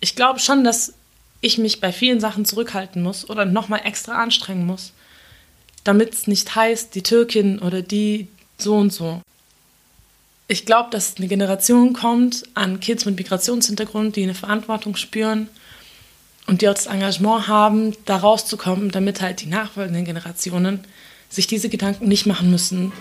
ich glaube schon, dass ich mich bei vielen Sachen zurückhalten muss oder nochmal extra anstrengen muss, damit es nicht heißt, die Türkin oder die so und so. Ich glaube, dass eine Generation kommt an Kids mit Migrationshintergrund, die eine Verantwortung spüren und die auch das Engagement haben, da rauszukommen, damit halt die nachfolgenden Generationen sich diese Gedanken nicht machen müssen,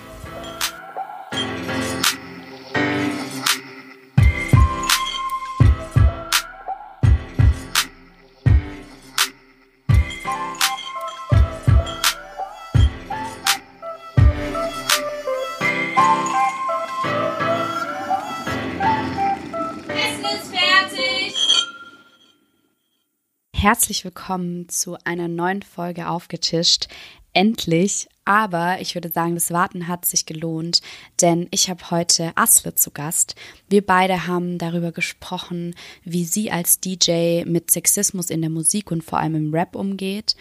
herzlich willkommen zu einer neuen Folge Aufgetischt. Endlich, aber ich würde sagen, das Warten hat sich gelohnt, denn ich habe heute Asle zu Gast. Wir beide haben darüber gesprochen, wie sie als DJ mit Sexismus in der Musik und vor allem im Rap umgeht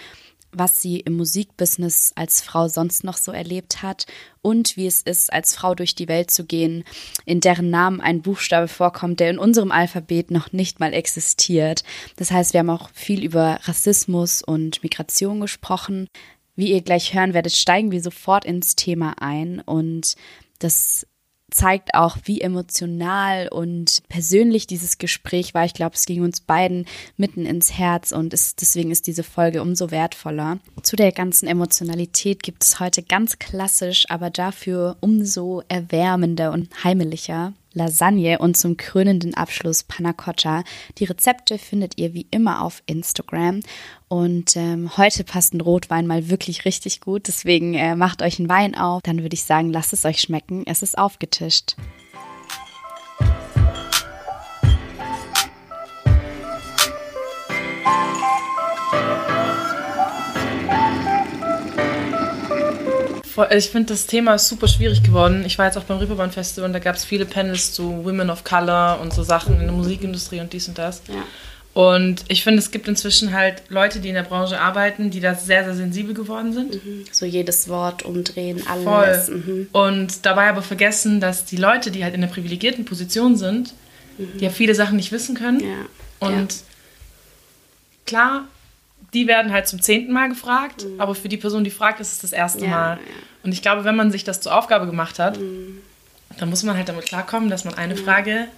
was sie im Musikbusiness als Frau sonst noch so erlebt hat und wie es ist, als Frau durch die Welt zu gehen, in deren Namen ein Buchstabe vorkommt, der in unserem Alphabet noch nicht mal existiert. Das heißt, wir haben auch viel über Rassismus und Migration gesprochen. Wie ihr gleich hören werdet, steigen wir sofort ins Thema ein und das zeigt auch, wie emotional und persönlich dieses Gespräch war. Ich glaube, es ging uns beiden mitten ins Herz und es, deswegen ist diese Folge umso wertvoller. Zu der ganzen Emotionalität gibt es heute ganz klassisch, aber dafür umso erwärmender und heimelicher Lasagne und zum krönenden Abschluss Panna Cotta. Die Rezepte findet ihr wie immer auf Instagram. Und ähm, heute passt ein Rotwein mal wirklich richtig gut. Deswegen äh, macht euch einen Wein auf. Dann würde ich sagen, lasst es euch schmecken. Es ist aufgetischt. Ich finde, das Thema ist super schwierig geworden. Ich war jetzt auch beim Reeperbahn Festival und da gab es viele Panels zu Women of Color und so Sachen in der Musikindustrie und dies und das. Ja. Und ich finde, es gibt inzwischen halt Leute, die in der Branche arbeiten, die da sehr, sehr sensibel geworden sind. Mhm. So jedes Wort umdrehen, alles. Voll. Mhm. Und dabei aber vergessen, dass die Leute, die halt in der privilegierten Position sind, mhm. die ja viele Sachen nicht wissen können. Ja. Und ja. klar, die werden halt zum zehnten Mal gefragt, mhm. aber für die Person, die fragt, ist es das erste ja, Mal. Ja. Und ich glaube, wenn man sich das zur Aufgabe gemacht hat, mhm. dann muss man halt damit klarkommen, dass man eine Frage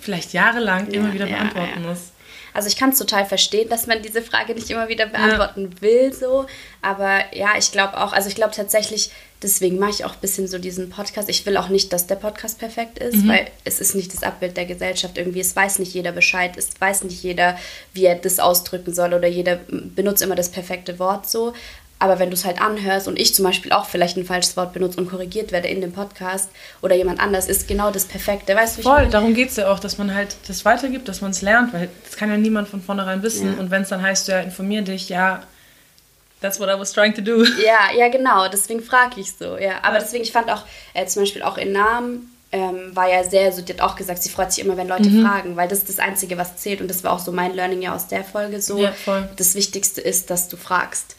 vielleicht jahrelang immer wieder beantworten muss. Also ich kann es total verstehen, dass man diese Frage nicht immer wieder beantworten ja. will, so. Aber ja, ich glaube auch, also ich glaube tatsächlich, deswegen mache ich auch ein bisschen so diesen Podcast. Ich will auch nicht, dass der Podcast perfekt ist, mhm. weil es ist nicht das Abbild der Gesellschaft irgendwie. Es weiß nicht jeder Bescheid, es weiß nicht jeder, wie er das ausdrücken soll oder jeder benutzt immer das perfekte Wort so. Aber wenn du es halt anhörst und ich zum Beispiel auch vielleicht ein falsches Wort benutze und korrigiert werde in dem Podcast oder jemand anders, ist genau das Perfekte. Weißt du, Voll, ich darum geht es ja auch, dass man halt das weitergibt, dass man es lernt, weil das kann ja niemand von vornherein wissen. Ja. Und wenn es dann heißt, ja, informier dich, ja, that's what I was trying to do. Ja, ja, genau, deswegen frage ich so, ja. Aber ja. deswegen, ich fand auch, äh, zum Beispiel auch in Namen, ähm, war ja sehr, so, die hat auch gesagt, sie freut sich immer, wenn Leute mhm. fragen, weil das ist das Einzige, was zählt. Und das war auch so mein Learning ja aus der Folge so. Ja, voll. Das Wichtigste ist, dass du fragst.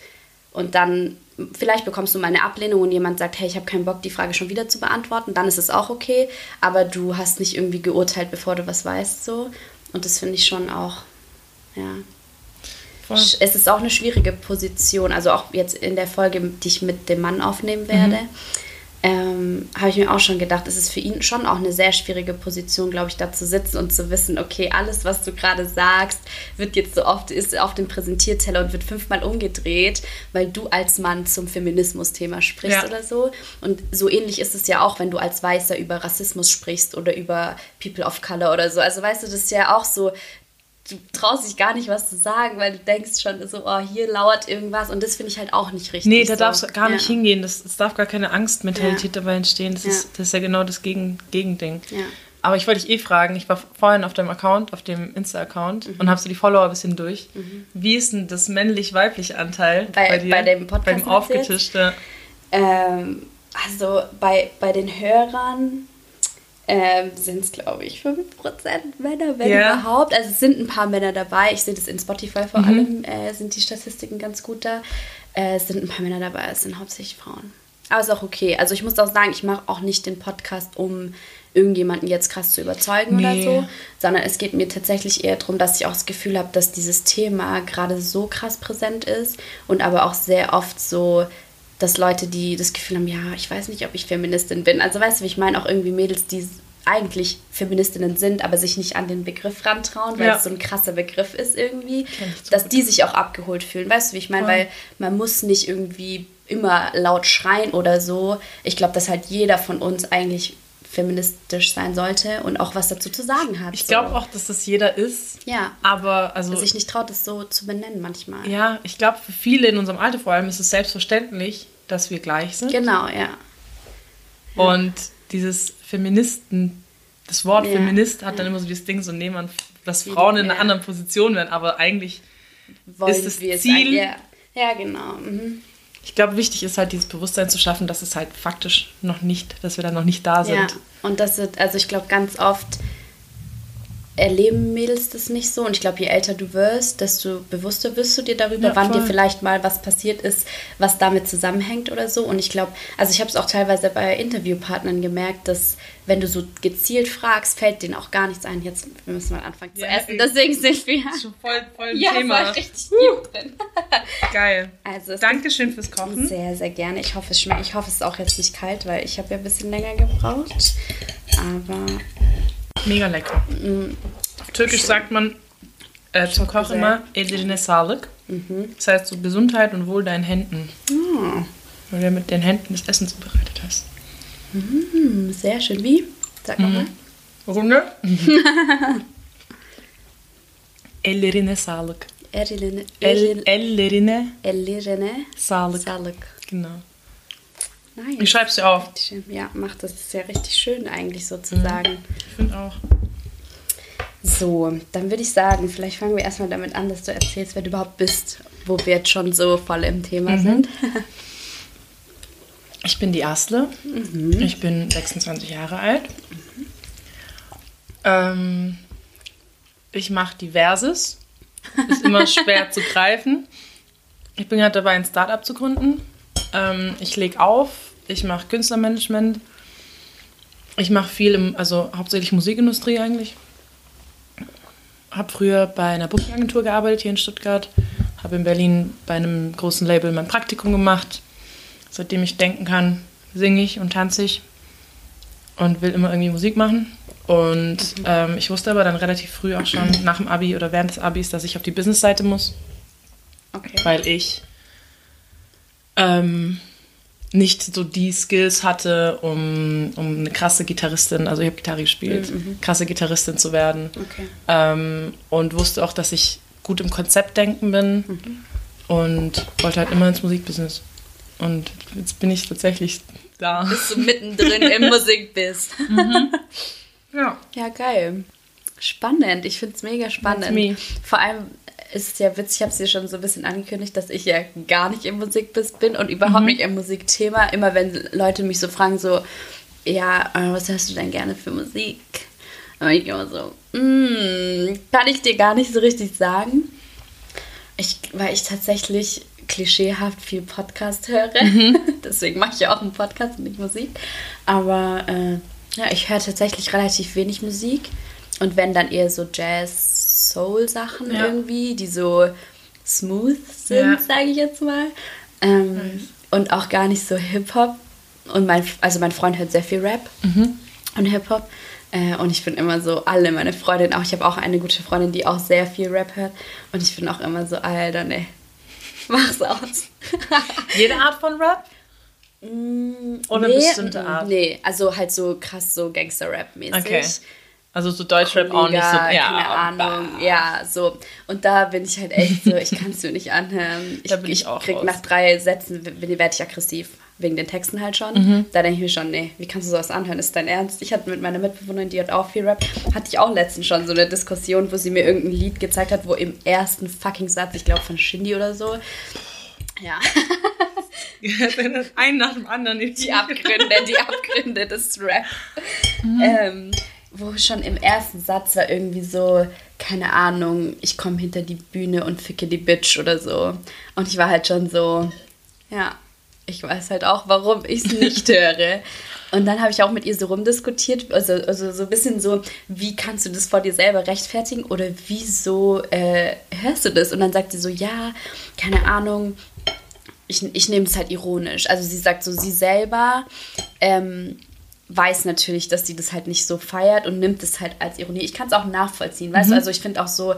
Und dann, vielleicht bekommst du mal eine Ablehnung und jemand sagt, hey, ich habe keinen Bock, die Frage schon wieder zu beantworten, dann ist es auch okay. Aber du hast nicht irgendwie geurteilt, bevor du was weißt, so. Und das finde ich schon auch, ja. Voll. Es ist auch eine schwierige Position, also auch jetzt in der Folge, die ich mit dem Mann aufnehmen werde. Mhm ähm, habe ich mir auch schon gedacht, es ist für ihn schon auch eine sehr schwierige Position, glaube ich, da zu sitzen und zu wissen, okay, alles, was du gerade sagst, wird jetzt so oft, ist auf dem Präsentierteller und wird fünfmal umgedreht, weil du als Mann zum Feminismus-Thema sprichst ja. oder so. Und so ähnlich ist es ja auch, wenn du als Weißer über Rassismus sprichst oder über People of Color oder so. Also weißt du, das ist ja auch so, du traust dich gar nicht, was zu sagen, weil du denkst schon so, oh, hier lauert irgendwas und das finde ich halt auch nicht richtig. Nee, da so. darfst du gar nicht ja. hingehen. Es darf gar keine Angstmentalität ja. dabei entstehen. Das, ja. ist, das ist ja genau das Gegen Gegending. Aber ich wollte dich eh fragen, ich war vorhin auf deinem Account, auf dem Insta-Account mhm. und habe so die Follower ein bisschen durch. Mhm. Wie ist denn das männlich-weibliche Anteil bei, bei, dir? Bei dem Podcast? Beim Aufgetischte? Ähm, also bei, bei den Hörern ähm, sind es, glaube ich, 5% Männer, wenn yeah. überhaupt. Also es sind ein paar Männer dabei. Ich sehe das in Spotify vor mhm. allem, äh, sind die Statistiken ganz gut da. Äh, es sind ein paar Männer dabei, es sind hauptsächlich Frauen. Aber es ist auch okay. Also ich muss auch sagen, ich mache auch nicht den Podcast, um irgendjemanden jetzt krass zu überzeugen Nee. oder so, sondern es geht mir tatsächlich eher darum, dass ich auch das Gefühl habe, dass dieses Thema gerade so krass präsent ist und aber auch sehr oft so, dass Leute, die das Gefühl haben, ja, ich weiß nicht, ob ich Feministin bin. Also weißt du, wie ich meine, auch irgendwie Mädels, die eigentlich Feministinnen sind, aber sich nicht an den Begriff rantrauen, weil Ja. es so ein krasser Begriff ist irgendwie, so dass gut. die sich auch abgeholt fühlen. Weißt du, wie ich meine? Voll. Weil man muss nicht irgendwie immer laut schreien oder so. Ich glaube, dass halt jeder von uns eigentlich feministisch sein sollte und auch was dazu zu sagen hat. Ich so. glaube auch, dass das jeder ist. Ja. Aber also Dass sich nicht traut, das so zu benennen manchmal. ja, ich glaube für viele in unserem Alter vor allem ist es selbstverständlich, dass wir gleich sind. Genau, ja. Und dieses Feministen, das Wort Ja. Feminist hat dann immer so dieses Ding, so nee, man, dass Frauen in einer ja. anderen Position werden, aber eigentlich, Wollen Ist das es Ziel- ein- Ja, ja genau. Mhm. Ich glaube, wichtig ist halt dieses Bewusstsein zu schaffen, dass es halt faktisch noch nicht, dass wir da noch nicht da sind. Ja, und das wird, also ich glaube, ganz oft erleben Mädels das nicht so. Und ich glaube, je älter du wirst, desto bewusster wirst du dir darüber, Ja, wann dir vielleicht mal was passiert ist, was damit zusammenhängt oder so. Und ich glaube, also ich habe es auch teilweise bei Interviewpartnern gemerkt, dass wenn du so gezielt fragst, fällt denen auch gar nichts ein. Jetzt müssen wir anfangen zu essen. Deswegen sind wir. Schon voll, voll Ja, Thema. voll richtig gut drin. Geil. Also es Dankeschön fürs Kochen. Sehr, sehr gerne. Ich hoffe, es schmeckt. Ich hoffe, es ist auch jetzt nicht kalt, weil ich habe ja ein bisschen länger gebraucht. Aber Mega lecker. Auf Türkisch sagt man äh, zum Koch sehr. immer Edirine Sağlık. Das heißt so Gesundheit und Wohl deinen Händen. Weil du mit den Händen das Essen zubereitet hast. Hm, sehr schön. Wie? Sag nochmal. Runde. Ellerine sağlık. Ellerine. El, ellerine Ellerine. sağlık. Sağlık. Genau. Nice. Ich schreib's dir auf. Ja, macht das ist ja richtig schön eigentlich sozusagen. Ich finde auch. So, dann würde ich sagen, vielleicht fangen wir erstmal damit an, dass du erzählst, wer du überhaupt bist, wo wir jetzt schon so voll im Thema sind. Ich bin die Asle. Ich bin 26 Jahre alt. Ähm, ich mache Diverses. Ist immer schwer zu greifen. Ich bin gerade dabei, ein Startup zu gründen. Ähm, ich lege auf. Ich mache Künstlermanagement. Ich mache viel im, also hauptsächlich Musikindustrie eigentlich. Habe früher bei einer Bookingagentur gearbeitet hier in Stuttgart. Habe in Berlin bei einem großen Label mein Praktikum gemacht. Seitdem ich denken kann, singe ich und tanze ich und will immer irgendwie Musik machen. Und ähm, ich wusste aber dann relativ früh auch schon nach dem Abi oder während des Abis, dass ich auf die Business-Seite muss, Okay. weil ich ähm, nicht so die Skills hatte, um, um eine krasse Gitarristin, also ich habe Gitarre gespielt, krasse Gitarristin zu werden. Okay. Ähm, und wusste auch, dass ich gut im Konzeptdenken bin und wollte halt immer ins Musikbusiness. Und jetzt bin ich tatsächlich da. Dass du mittendrin im Musik bist. Ja. Ja, geil. Spannend. Ich finde es mega spannend. me. Vor allem ist es ja witzig, ich habe es dir schon so ein bisschen angekündigt, dass ich ja gar nicht im Musikbiss bin und überhaupt nicht im Musikthema. Immer wenn Leute mich so fragen, so, ja, äh, was hörst du denn gerne für Musik? Und ich immer so, mm, kann ich dir gar nicht so richtig sagen. Ich, weil ich tatsächlich klischeehaft viel Podcast höre. Deswegen mache ich ja auch einen Podcast und nicht Musik. Aber äh, ja, ich höre tatsächlich relativ wenig Musik. Und wenn dann eher so Jazz-Soul-Sachen Ja. irgendwie, die so smooth sind, Ja. sage ich jetzt mal. Ähm, Nice. Und auch gar nicht so Hip-Hop. Und mein, also mein Freund hört sehr viel Rap und Hip-Hop. Äh, und ich bin immer so, alle meine Freundinnen, auch ich habe auch eine gute Freundin, die auch sehr viel Rap hört. Und ich bin auch immer so, Alter, ne, mach's aus. Jede Art von Rap? Oder bestimmte mm, Art? Nee, also halt so krass so Gangster-Rap-mäßig. Okay. Also so Deutschrap auch nicht so. Ja, keine Ahnung. Ja, so. Und da bin ich halt echt so, ich kann es mir nicht anhören. Da bin ich auch krieg raus. nach drei Sätzen, werde ich aggressiv. Wegen den Texten halt schon. Mhm. Da denke ich mir schon, nee, wie kannst du sowas anhören? Ist dein Ernst? Ich hatte mit meiner Mitbewohnerin, die hat auch viel Rap, hatte ich auch letztens schon so eine Diskussion, wo sie mir irgendein Lied gezeigt hat, wo im ersten fucking Satz, ich glaube von Shindy oder so, ja, Einen nach dem anderen. die Abgründe, die Abgründe des Rap. Mhm. Ähm, wo schon im ersten Satz war irgendwie so, keine Ahnung, ich komme hinter die Bühne und ficke die Bitch oder so. Und ich war halt schon so, ja, ich weiß halt auch, warum ich es nicht höre. Und dann habe ich auch mit ihr so rumdiskutiert, also, also so ein bisschen so, wie kannst du das vor dir selber rechtfertigen oder wieso äh, hörst du das? Und dann sagt sie so, ja, keine Ahnung, ich, ich nehme es halt ironisch. Also sie sagt so, sie selber ähm, weiß natürlich, dass sie das halt nicht so feiert und nimmt es halt als Ironie. Ich kann es auch nachvollziehen, weißt du? Mhm. Also ich finde auch so,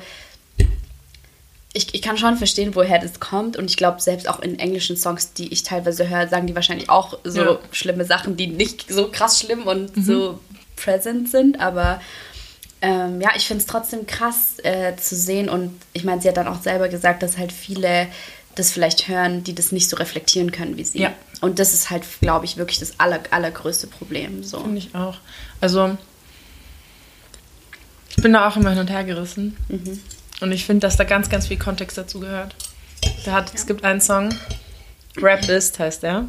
ich, ich kann schon verstehen, woher das kommt. Und ich glaube, selbst auch in englischen Songs, die ich teilweise höre, sagen die wahrscheinlich auch so Ja. schlimme Sachen, die nicht so krass schlimm und so present sind. Aber ähm, ja, ich finde es trotzdem krass äh, zu sehen. Und ich meine, sie hat dann auch selber gesagt, dass halt viele das vielleicht hören, die das nicht so reflektieren können wie sie. Ja. Und das ist halt, glaube ich, wirklich das aller, allergrößte Problem. So. Finde ich auch. Also, ich bin da auch immer hin und her gerissen. Und ich finde, dass da ganz, ganz viel Kontext dazu gehört. Da hat, Es gibt einen Song, Rap Ist heißt der,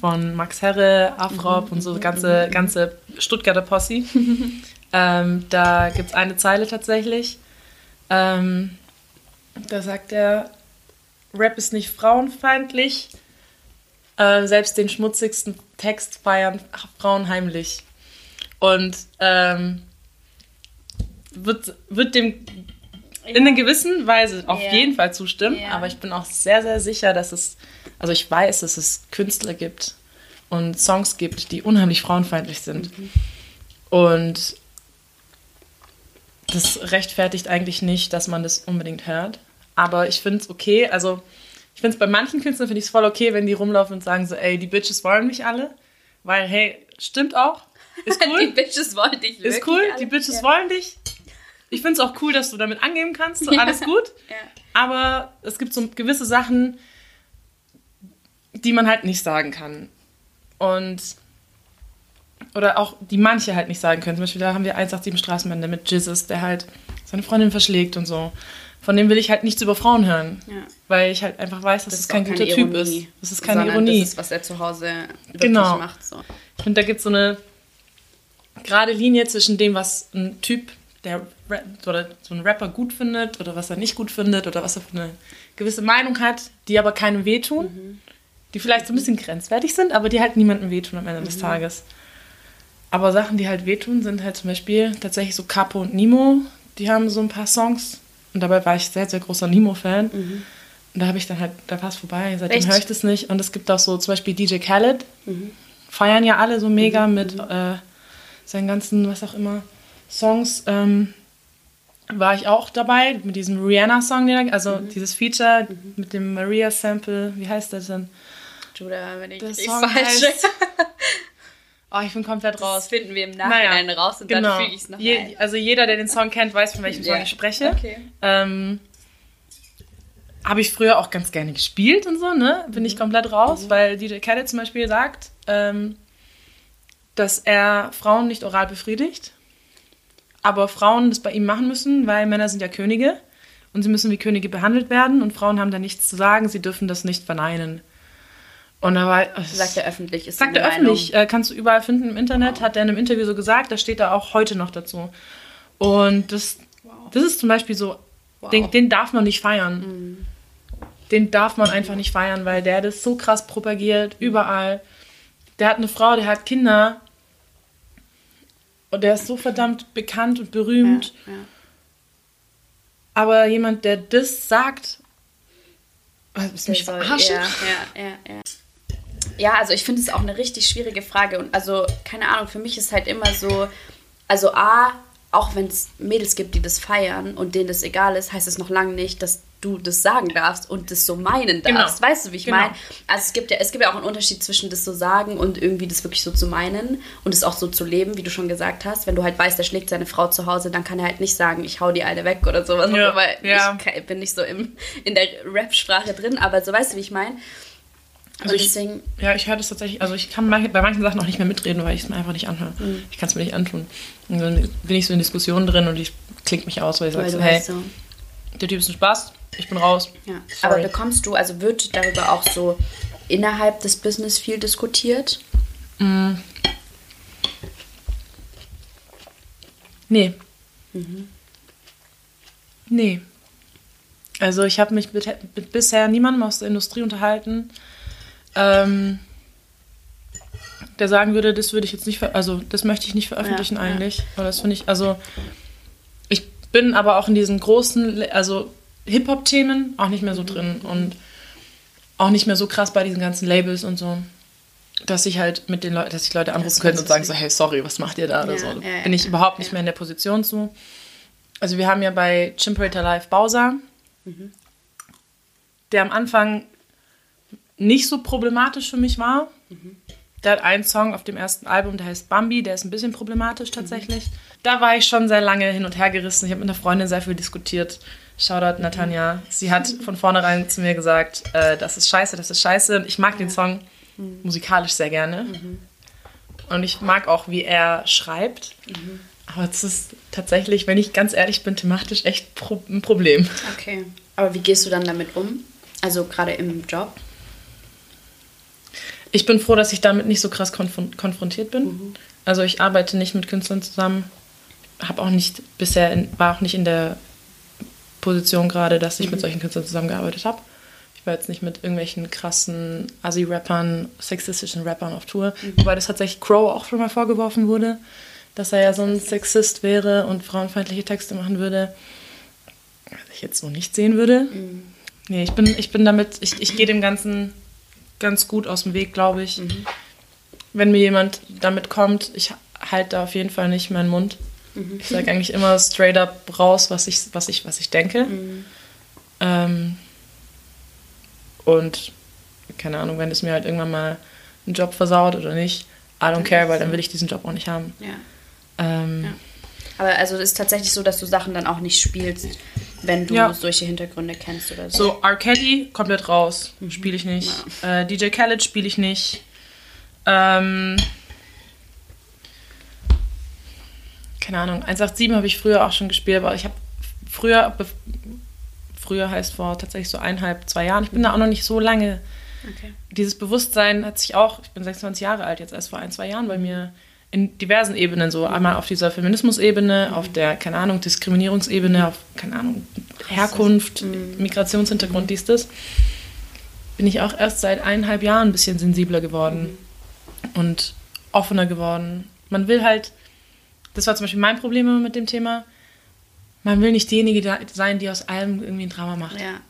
von Max Herre, Afrop und so ganze, ganze Stuttgarter Posse. ähm, da gibt es eine Zeile tatsächlich. Ähm, da sagt er, Rap ist nicht frauenfeindlich, äh, selbst den schmutzigsten Text feiern Frauen heimlich. Und ähm, wird, wird dem in einer gewissen Weise auf Ja. jeden Fall zustimmen, Ja. aber ich bin auch sehr, sehr sicher, dass es, also ich weiß, dass es Künstler gibt und Songs gibt, die unheimlich frauenfeindlich sind. Und das rechtfertigt eigentlich nicht, dass man das unbedingt hört. Aber ich finde es okay, also ich finde es bei manchen Künstlern finde ich es voll okay, wenn die rumlaufen und sagen so, ey, die Bitches wollen mich alle. Weil, hey, stimmt auch. Ist Die cool. Bitches wollen dich ist cool. Die Bitches wollen dich. Ich finde es auch cool, dass du damit angeben kannst. So, alles gut. Ja. Aber es gibt so gewisse Sachen, die man halt nicht sagen kann. Und. Oder auch, die manche halt nicht sagen können. Zum Beispiel, da haben wir 187 Straßenbände mit Jizzes, der halt seine Freundin verschlägt und so. Von dem will ich halt nichts über Frauen hören. Ja. Weil ich halt einfach weiß, dass Das es ist kein guter Typ ist. Das ist keine sondern Ironie. Das ist, was er zu Hause wirklich Genau. macht. So. Ich finde, da gibt es so eine gerade Linie zwischen dem, was ein Typ, der oder so ein Rapper gut findet oder was er nicht gut findet oder was er für eine gewisse Meinung hat, die aber keinem wehtun, die vielleicht so ein bisschen grenzwertig sind, aber die halt niemandem wehtun am Ende des Tages. Aber Sachen, die halt wehtun, sind halt zum Beispiel tatsächlich so Capo und Nemo, die haben so ein paar Songs und dabei war ich sehr, sehr großer Nemo-Fan. Und da habe ich dann halt, da war es vorbei, seitdem höre ich das nicht. Und es gibt auch so zum Beispiel DJ Khaled, feiern ja alle so mega mit äh, seinen ganzen, was auch immer, Songs. Ähm, war ich auch dabei mit diesem Rihanna-Song, also dieses Feature mit dem Maria-Sample, wie heißt das denn? Judah, wenn ich nicht Song falsch heißt- Oh, ich bin komplett raus. Das finden wir im Nachhinein raus und dann füge ich es noch Je, ein. Also jeder, der den Song kennt, weiß, von welchem Song Ja. ich spreche. Okay. Ähm, Habe ich früher auch ganz gerne gespielt und so, ne? Bin ich komplett raus, weil DJ Khaled zum Beispiel sagt, ähm, dass er Frauen nicht oral befriedigt, aber Frauen das bei ihm machen müssen, weil Männer sind ja Könige und sie müssen wie Könige behandelt werden und Frauen haben da nichts zu sagen, sie dürfen das nicht verneinen. Und da war Sagt er öffentlich. Ist Sagt er öffentlich, Meinung. äh, kannst du überall finden im Internet, hat er in einem Interview so gesagt, da steht er auch heute noch dazu. Und das, das ist zum Beispiel so, den, den darf man nicht feiern. Den darf man einfach nicht feiern, weil der das so krass propagiert, überall. Der hat eine Frau, der hat Kinder. Und der ist so verdammt bekannt und berühmt. Ja, ja. Aber jemand, der das sagt, was, ist mich verarschen? Ja, ja, ja, ja. Ja, also ich finde es auch eine richtig schwierige Frage. Und also, keine Ahnung, für mich ist halt immer so, also A, auch wenn es Mädels gibt, die das feiern und denen das egal ist, heißt es noch lange nicht, dass du das sagen darfst und das so meinen Genau. darfst. Weißt du, wie ich Genau. meine? Also es gibt ja, es gibt ja auch einen Unterschied zwischen das so sagen und irgendwie das wirklich so zu meinen und es auch so zu leben, wie du schon gesagt hast. Wenn du halt weißt, er schlägt seine Frau zu Hause, dann kann er halt nicht sagen, ich hau die alle weg oder sowas. Ja, Weil ja. ich bin nicht so im, in der Rap-Sprache drin, aber so weißt du, wie ich meine. Also und ich- deswegen, Ja, ich höre das tatsächlich, also ich kann bei manchen Sachen auch nicht mehr mitreden, weil ich es mir einfach nicht anhöre. Mhm. Ich kann es mir nicht antun. Und dann bin ich so in Diskussionen drin und ich klingt mich aus, weil ich sage so, hey, so. der Typ ist ein Spaß, ich bin raus. Ja. Sorry. Aber bekommst du, also wird darüber auch so innerhalb des Business viel diskutiert? Nee. Mhm. Nee. Also ich habe mich mit, mit bisher niemandem aus der Industrie unterhalten, ähm, der sagen würde, das würde ich jetzt nicht, also das möchte ich nicht veröffentlichen ja, eigentlich. Ja. Weil das finde ich, also ich bin aber auch in diesen großen, also Hip-Hop-Themen auch nicht mehr so drin und auch nicht mehr so krass bei diesen ganzen Labels und so, dass ich halt mit den Leuten, dass ich Leute anrufen könnte und sagen so, hey, sorry, was macht ihr da oder so. bin ich überhaupt nicht mehr in der Position zu. Also wir haben ja bei Chimperator Live Bowser, mhm. der am Anfang nicht so problematisch für mich war. Mhm. Der hat einen Song auf dem ersten Album, der heißt Bambi, der ist ein bisschen problematisch tatsächlich. Mhm. Da war ich schon sehr lange hin und her gerissen. Ich habe mit einer Freundin sehr viel diskutiert. Shoutout Natanja. Sie hat von vornherein zu mir gesagt, äh, das ist scheiße, das ist scheiße. Ich mag den Song mhm. musikalisch sehr gerne. Mhm. Und ich mag auch, wie er schreibt. Mhm. Aber es ist tatsächlich, wenn ich ganz ehrlich bin, thematisch echt pro ein Problem. Okay. Aber wie gehst du dann damit um? Also gerade im Job? Ich bin froh, dass ich damit nicht so krass konf konfrontiert bin. Mhm. Also ich arbeite nicht mit Künstlern zusammen, habe auch nicht bisher in, war auch nicht in der Position gerade, dass ich mhm. mit solchen Künstlern zusammengearbeitet habe. Ich war jetzt nicht mit irgendwelchen krassen Assi-Rappern, sexistischen Rappern auf Tour, mhm. wobei das tatsächlich Crow auch schon mal vorgeworfen wurde, dass er ja so ein Sexist wäre und frauenfeindliche Texte machen würde. Was ich jetzt so nicht sehen würde. Mhm. Nee, ich bin, ich bin damit, ich, ich gehe dem Ganzen ganz gut aus dem Weg, glaube ich. Mhm. Wenn mir jemand damit kommt, ich halte da auf jeden Fall nicht meinen Mund. Mhm. Ich sage eigentlich immer straight up raus, was ich, was ich, was ich denke. Mhm. Ähm, und keine Ahnung, wenn es mir halt irgendwann mal einen Job versaut oder nicht, I don't care, weil dann will ich diesen Job auch nicht haben. Ja. Ähm, ja. Aber also es ist tatsächlich so, dass du Sachen dann auch nicht spielst, wenn du ja. solche Hintergründe kennst oder so. So, R. Kelly komplett raus, mhm. spiele ich nicht. Äh, DJ Khaled spiele ich nicht. Ähm, keine Ahnung, 187 habe ich früher auch schon gespielt, aber ich habe früher, früher heißt vor tatsächlich so eineinhalb, zwei Jahren, ich bin da auch noch nicht so lange. Okay. Dieses Bewusstsein hat sich auch, ich bin 26 Jahre alt, jetzt erst vor ein, zwei Jahren bei mir in diversen Ebenen so. Einmal auf dieser Feminismus-Ebene, mhm. auf der, keine Ahnung, Diskriminierungsebene, auf, keine Ahnung, Herkunft, mhm. Migrationshintergrund, mhm. dies, das. Bin ich auch erst seit eineinhalb Jahren ein bisschen sensibler geworden mhm. und offener geworden. Man will halt, das war zum Beispiel mein Problem mit dem Thema, man will nicht diejenige sein, die aus allem irgendwie ein Drama macht. Ja.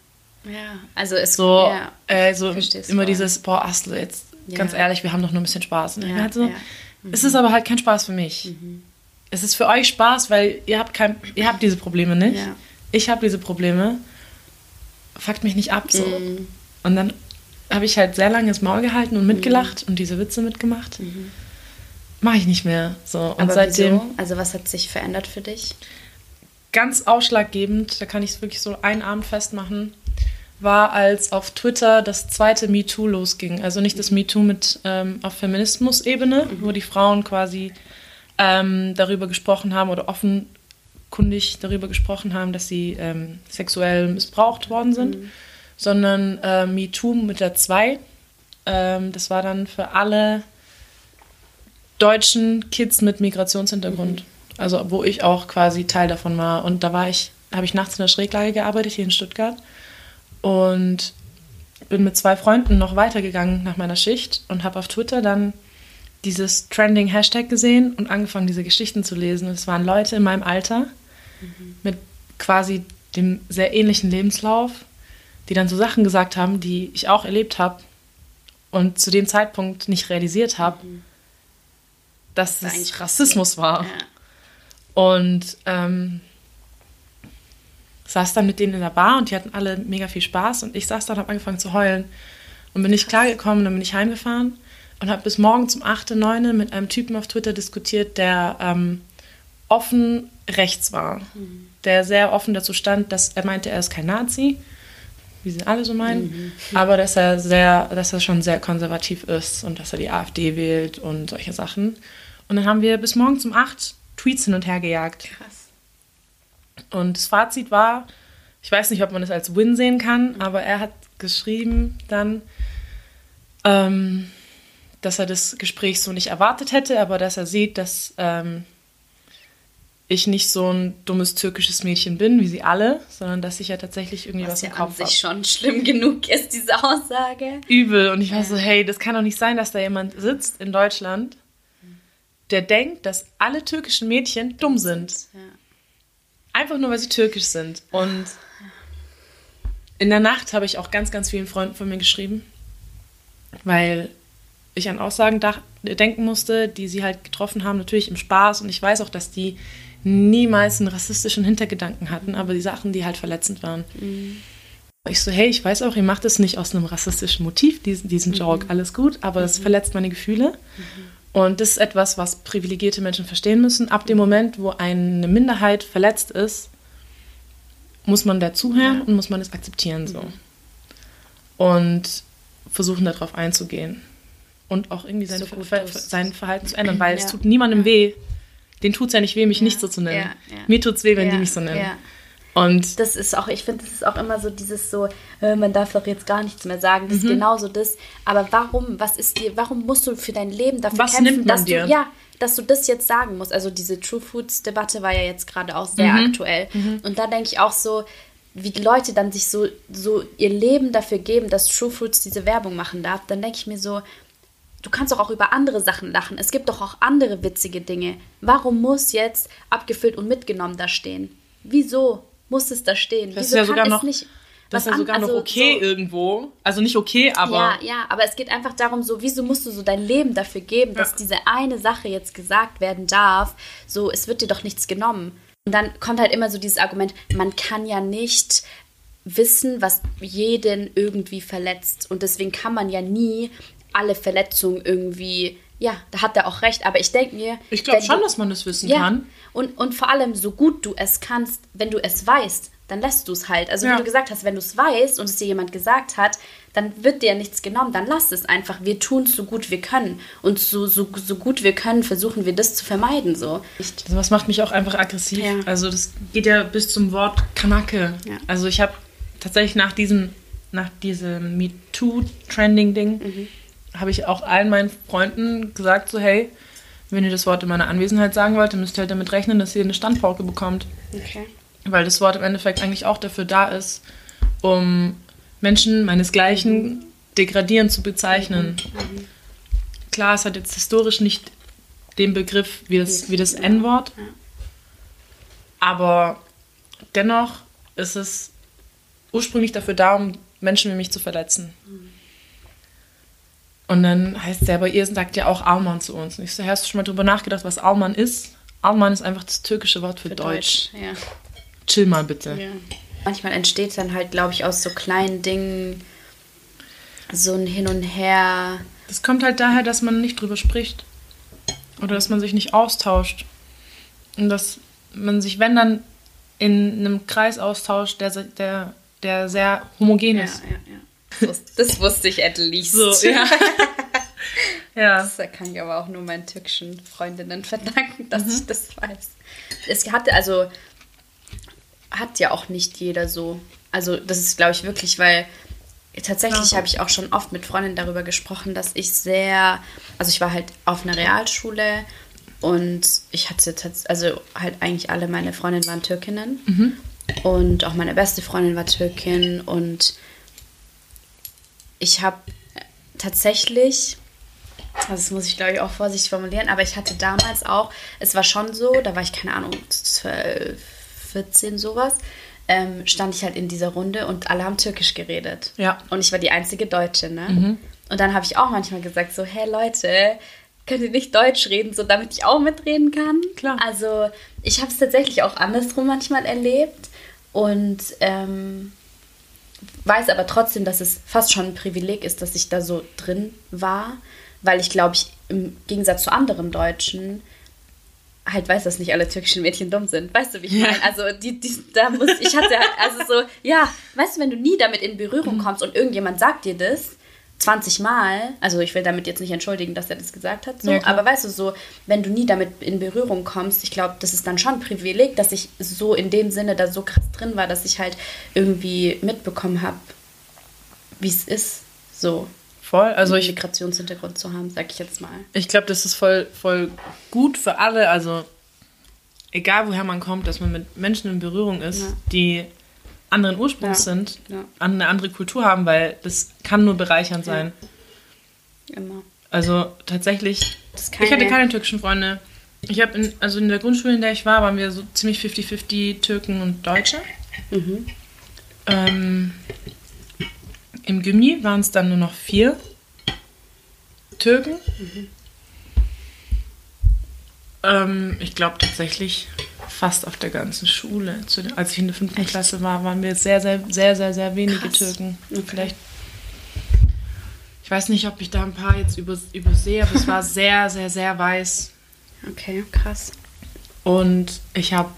Ja, also es so, ja, äh, so immer dieses, boah, Astel, jetzt ja. ganz ehrlich, wir haben doch nur ein bisschen Spaß. Ja, halt so, ja. Mhm. Es ist aber halt kein Spaß für mich. Mhm. Es ist für euch Spaß, weil ihr habt, kein, ihr habt diese Probleme nicht. Ich habe diese Probleme. Fuckt mich nicht ab so. Mhm. Und dann habe ich halt sehr lange das Maul gehalten und mitgelacht mhm. und diese Witze mitgemacht. Mache ich nicht mehr. So. Und aber seitdem. Wieso? Also was hat sich verändert für dich? Ganz ausschlaggebend, da kann ich es wirklich so einen Abend festmachen war, als auf Twitter das zweite MeToo losging. Also nicht das MeToo mit ähm, auf Feminismus-Ebene, mhm. wo die Frauen quasi ähm, darüber gesprochen haben oder offenkundig darüber gesprochen haben, dass sie ähm, sexuell missbraucht worden sind, mhm. sondern äh, MeToo mit der 2. Ähm, das war dann für alle deutschen Kids mit Migrationshintergrund. Mhm. Also wo ich auch quasi Teil davon war. Und da war ich, habe ich nachts in der Schräglage gearbeitet hier in Stuttgart. Und bin mit zwei Freunden noch weitergegangen nach meiner Schicht und habe auf Twitter dann dieses Trending Hashtag gesehen und angefangen, diese Geschichten zu lesen. Und es waren Leute in meinem Alter mhm. mit quasi dem sehr ähnlichen Lebenslauf, die dann so Sachen gesagt haben, die ich auch erlebt habe und zu dem Zeitpunkt nicht realisiert habe, mhm. Dass das es Rassismus war. Ja. Und ähm, saß dann mit denen in der Bar und die hatten alle mega viel Spaß und ich saß dann und habe angefangen zu heulen und bin nicht klargekommen, dann bin ich heimgefahren und habe bis morgens um 8, 9 mit einem Typen auf Twitter diskutiert, der ähm, offen rechts war, mhm. der sehr offen dazu stand, dass er meinte, er ist kein Nazi, wie sie alle so meinen, mhm. aber dass er sehr, dass er schon sehr konservativ ist und dass er die AfD wählt und solche Sachen. Und dann haben wir bis morgens um 8 Tweets hin und her gejagt. Krass. Und das Fazit war, ich weiß nicht, ob man das als Win sehen kann, aber er hat geschrieben dann, ähm, dass er das Gespräch so nicht erwartet hätte, aber dass er sieht, dass, ähm, ich nicht so ein dummes türkisches Mädchen bin, wie sie alle, sondern dass ich ja tatsächlich irgendwie was, was im ja Kopf habe. Was sich schon schlimm genug ist, diese Aussage. Übel. Und ich war so, hey, das kann doch nicht sein, dass da jemand sitzt in Deutschland, der denkt, dass alle türkischen Mädchen dumm sind. Ja. Einfach nur, weil sie türkisch sind. Und in der Nacht habe ich auch ganz, ganz vielen Freunden von mir geschrieben, weil ich an Aussagen denken musste, die sie halt getroffen haben, natürlich im Spaß. Und ich weiß auch, dass die niemals einen rassistischen Hintergedanken hatten, aber die Sachen, die halt verletzend waren. Mhm. Ich so, hey, ich weiß auch, ihr macht es nicht aus einem rassistischen Motiv, diesen, diesen mhm. Joke, alles gut, aber es mhm. verletzt meine Gefühle. Mhm. Und das ist etwas, was privilegierte Menschen verstehen müssen. Ab dem Moment, wo eine Minderheit verletzt ist, muss man dazuhören ja. und muss man es akzeptieren so. Mhm. Und versuchen darauf einzugehen. Und auch irgendwie seine, so Ver sein Verhalten zu ändern, weil ja. es tut niemandem weh. Den tut es ja nicht weh, mich nicht so zu nennen. Mir tut es weh, wenn die mich so nennen. Und das ist auch, ich finde, das ist auch immer so dieses so, äh, man darf doch jetzt gar nichts mehr sagen. Das mhm. ist genauso das. Aber warum, was ist dir, warum musst du für dein Leben dafür was kämpfen, dass dir? du, ja, dass du das jetzt sagen musst. Also diese True Foods Debatte war ja jetzt gerade auch sehr mhm. aktuell. Mhm. Und da denke ich auch so, wie die Leute dann sich so, so ihr Leben dafür geben, dass True Foods diese Werbung machen darf, dann denke ich mir so, du kannst doch auch über andere Sachen lachen. Es gibt doch auch andere witzige Dinge. Warum muss jetzt abgefüllt und mitgenommen da stehen? Wieso? Muss es da stehen. Das Wieso ist ja sogar noch, nicht das ist ja sogar also noch okay so, irgendwo. Also nicht okay, aber. Ja, ja, aber es geht einfach darum, so, wieso musst du so dein Leben dafür geben, dass ja. diese eine Sache jetzt gesagt werden darf? So, es wird dir doch nichts genommen. Und dann kommt halt immer so dieses Argument, man kann ja nicht wissen, was jeden irgendwie verletzt. Und deswegen kann man ja nie alle Verletzungen irgendwie ja, da hat er auch recht, aber ich denke mir. Ich glaube schon, du, dass man das wissen ja, kann. Und, und vor allem, so gut du es kannst, wenn du es weißt, dann lässt du es halt. Also, ja. wie du gesagt hast, wenn du es weißt und es dir jemand gesagt hat, dann wird dir nichts genommen, dann lass es einfach. Wir tun es so gut wir können. Und so, so, so gut wir können, versuchen wir das zu vermeiden. So. Also was macht mich auch einfach aggressiv. Ja. Also, das geht ja bis zum Wort Kanake. Ja. Also, ich habe tatsächlich nach diesem, nach diesem MeToo-Trending-Ding. Mhm habe ich auch allen meinen Freunden gesagt, so hey, wenn ihr das Wort in meiner Anwesenheit sagen wollt, dann müsst ihr halt damit rechnen, dass ihr eine Standpauke bekommt. Okay. Weil das Wort im Endeffekt eigentlich auch dafür da ist, um Menschen meinesgleichen degradierend zu bezeichnen. Mhm. Klar, es hat jetzt historisch nicht den Begriff wie das, wie das N-Wort, aber dennoch ist es ursprünglich dafür da, um Menschen wie mich zu verletzen. Mhm. Und dann heißt es ja, aber ihr sagt ja auch Alman zu uns. Und ich so, hast du schon mal drüber nachgedacht, was Alman ist? Alman ist einfach das türkische Wort für, für Deutsch. Deutsch. Ja. Chill mal bitte. Ja. Manchmal entsteht dann halt, glaube ich, aus so kleinen Dingen so ein Hin und Her. Das kommt halt daher, dass man nicht drüber spricht. Oder dass man sich nicht austauscht. Und dass man sich, wenn dann, in einem Kreis austauscht, der, der, der sehr homogen ist. Ja, ja, ja. Das wusste ich at least. So, ja. ja. Das kann ich aber auch nur meinen türkischen Freundinnen verdanken, dass mhm. ich das weiß. Es hatte also hat ja auch nicht jeder so. Also das ist, glaube ich, wirklich, weil tatsächlich ja. habe ich auch schon oft mit Freundinnen darüber gesprochen, dass ich sehr, also ich war halt auf einer Realschule und ich hatte also halt eigentlich alle meine Freundinnen waren Türkinnen mhm. und auch meine beste Freundin war Türkin und ich habe tatsächlich, also das muss ich glaube ich auch vorsichtig formulieren, aber ich hatte damals auch, es war schon so, da war ich keine Ahnung, 12, 14 sowas, ähm, stand ich halt in dieser Runde und alle haben Türkisch geredet. Ja. Und ich war die einzige Deutsche, ne? Mhm. Und dann habe ich auch manchmal gesagt so, hey Leute, könnt ihr nicht Deutsch reden, so damit ich auch mitreden kann? Klar. Also ich habe es tatsächlich auch andersrum manchmal erlebt und ähm, weiß aber trotzdem, dass es fast schon ein Privileg ist, dass ich da so drin war, weil ich glaube, ich im Gegensatz zu anderen Deutschen halt weiß, dass nicht alle türkischen Mädchen dumm sind. Weißt du, wie ich ja. meine? Also, die, die, da muss, ich hatte halt, also so, ja, weißt du, wenn du nie damit in Berührung kommst und irgendjemand sagt dir das, 20 Mal, also ich will damit jetzt nicht entschuldigen, dass er das gesagt hat, so, ja, aber weißt du, so, wenn du nie damit in Berührung kommst, ich glaube, das ist dann schon ein Privileg, dass ich so in dem Sinne da so krass drin war, dass ich halt irgendwie mitbekommen habe, wie es ist, so. Voll, also einen Migrationshintergrund zu haben, sag ich jetzt mal. Ich glaube, das ist voll, voll gut für alle, also egal woher man kommt, dass man mit Menschen in Berührung ist, Ja. die anderen Ursprungs Ja. sind, Ja. eine andere Kultur haben, weil das kann nur bereichernd sein. Immer. Also tatsächlich, ich hatte keine- türkischen Freunde. Ich habe in, also in der Grundschule, in der ich war, waren wir so ziemlich 50-50 Türken und Deutsche. Mhm. Ähm, Im Gymi waren es dann nur noch vier Türken. Ähm, ich glaube tatsächlich fast auf der ganzen Schule. Zu, als ich in der fünften Echt? Klasse war, waren wir sehr, sehr, sehr, sehr, sehr wenige Krass. Türken. Okay. Vielleicht. Ich weiß nicht, ob ich da ein paar jetzt über, übersehe, aber es war sehr, sehr, sehr weiß. Okay, krass. Und ich habe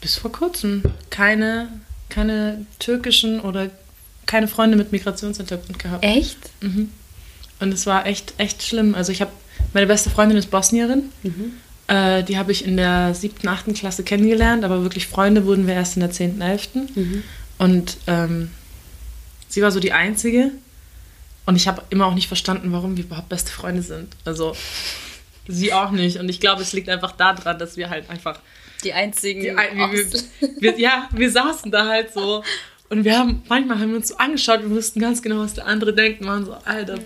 bis vor kurzem keine, keine türkischen oder keine Freunde mit Migrationshintergrund gehabt. Echt? Mhm. Und es war echt, echt schlimm. Also ich habe, meine beste Freundin ist Bosnierin. Mhm. Äh, die habe ich in der siebten, achten Klasse kennengelernt, aber wirklich Freunde wurden wir erst in der zehnten, elften. Mhm. Und ähm, sie war so die Einzige. Und ich habe immer auch nicht verstanden, warum wir überhaupt beste Freunde sind. Also sie auch nicht. Und ich glaube, es liegt einfach daran, dass wir halt einfach Die einzigen. die, aus- wir, wir, ja, wir saßen da halt so und wir haben, manchmal haben wir uns so angeschaut, wir wussten ganz genau, was der andere denkt, und waren so, Alter,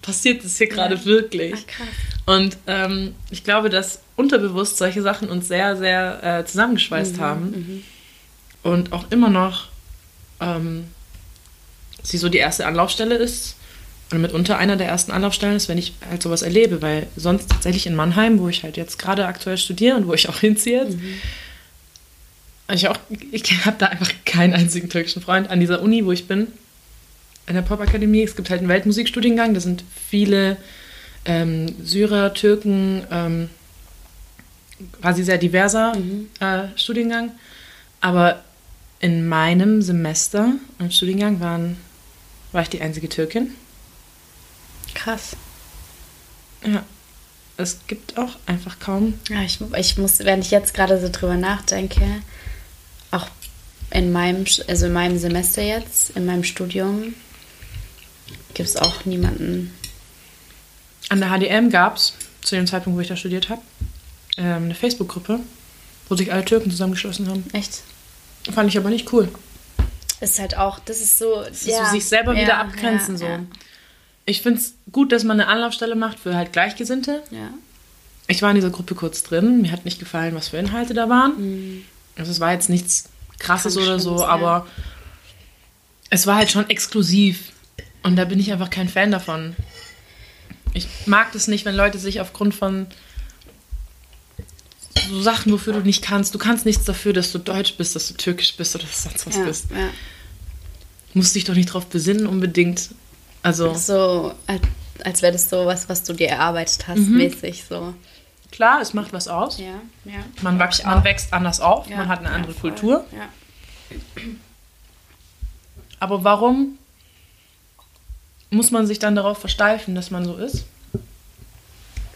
passiert das hier gerade Ja. wirklich? Ach, krass. Und ähm, ich glaube, dass unterbewusst solche Sachen uns sehr, sehr äh, zusammengeschweißt Mhm, haben. und auch immer noch ähm, sie so die erste Anlaufstelle ist oder mitunter einer der ersten Anlaufstellen ist, wenn ich halt sowas erlebe, weil sonst tatsächlich in Mannheim, wo ich halt jetzt gerade aktuell studiere und wo ich auch hinziehe jetzt, ich auch, ich habe da einfach keinen einzigen türkischen Freund an dieser Uni, wo ich bin, in der Popakademie. Es gibt halt einen Weltmusikstudiengang, da sind viele ähm, Syrer, Türken, ähm, quasi sehr diverser äh, Studiengang. Aber in meinem Semester im Studiengang waren, war ich die einzige Türkin. Krass. Ja. Es gibt auch einfach kaum. Ja, ich, ich muss, wenn ich jetzt gerade so drüber nachdenke, auch in meinem, also in meinem Semester jetzt, in meinem Studium, gibt es auch niemanden. An der HDM gab es, zu dem Zeitpunkt, wo ich da studiert habe, ähm, eine Facebook-Gruppe, wo sich alle Türken zusammengeschlossen haben. Echt? Fand ich aber nicht cool. Ist halt auch, das ist so. Das ist so sich selber wieder abgrenzen. so. Ja, Ich finde es gut, dass man eine Anlaufstelle macht für halt Gleichgesinnte. ja. Ich war in dieser Gruppe kurz drin. Mir hat nicht gefallen, was für Inhalte da waren. Also es war jetzt nichts krasses oder so, ja. aber es war halt schon exklusiv. Und da bin ich einfach kein Fan davon. Ich mag das nicht, wenn Leute sich aufgrund von so Sachen, wofür du nicht kannst. Du kannst nichts dafür, dass du deutsch bist, dass du türkisch bist oder sonst was ja, bist. ja. Musst dich doch nicht drauf besinnen unbedingt. Also So, als, wäre das so was, was du dir erarbeitet hast, Mhm. mäßig so. klar, es macht was aus. Ja, ja. Man, wächst, man wächst anders auf, Ja, man hat eine andere. Kultur. Aber warum muss man sich dann darauf versteifen, dass man so ist?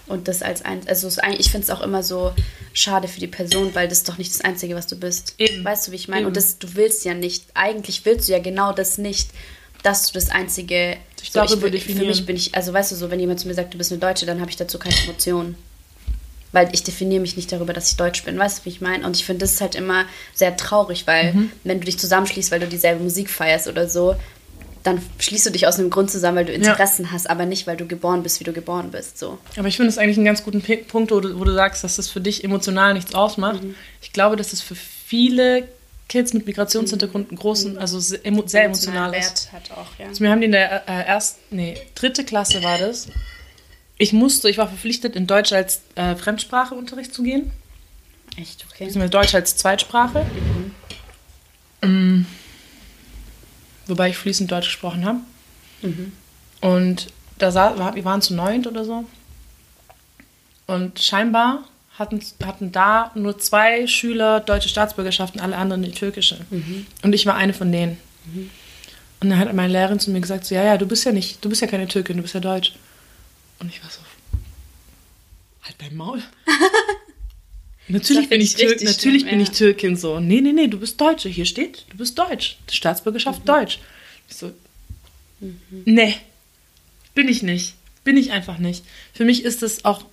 Und das als ein, also ich finde es auch immer so schade für die Person, weil das ist doch nicht das Einzige, was du bist. Eben. Weißt du, wie ich meine? Und das, du willst ja nicht, eigentlich willst du ja genau das nicht, dass du das Einzige. Sich so, ich, darüber für definieren. mich bin ich, also weißt du so, wenn jemand zu mir sagt, du bist eine Deutsche, dann habe ich dazu keine Emotionen. Weil ich definiere mich nicht darüber, dass ich Deutsch bin. Weißt du, wie ich meine? Und ich finde, das ist halt immer sehr traurig, weil Mhm. wenn du dich zusammenschließt, weil du dieselbe Musik feierst oder so, dann schließt du dich aus einem Grund zusammen, weil du Interessen hast, aber nicht, weil du geboren bist, wie du geboren bist. So. Aber ich finde es eigentlich einen ganz guten Punkt, wo du, wo du sagst, dass das für dich emotional nichts ausmacht. Mhm. Ich glaube, dass es für viele Kids mit Migrationshintergrund einen großen, also sehr, emo sehr emotional ist. Wert hat auch, ja. Also wir haben die in der äh, ersten, nee, dritte Klasse war das. Ich musste, ich war verpflichtet, in Deutsch als äh, Fremdspracheunterricht zu gehen. Echt, okay. Deutsch als Zweitsprache. Ähm, wobei ich fließend Deutsch gesprochen habe. Und da sa war, wir waren zu neunt oder so. Und scheinbar hatten, hatten da nur zwei Schüler deutsche Staatsbürgerschaften, alle anderen die türkische. Und ich war eine von denen. Und dann hat meine Lehrerin zu mir gesagt, so, ja, ja, du bist ja nicht, du bist ja keine Türkin, du bist ja deutsch. Und ich war so, halt dein Maul. Natürlich bin ich, find ich Tür richtig natürlich schlimm, bin ich. Türkin so. Nee, nee, nee, du bist Deutsche. Hier steht, du bist Deutsch. Staatsbürgerschaft Mhm. Deutsch. Ich so, nee, bin ich nicht. Bin ich einfach nicht. Für mich ist es auch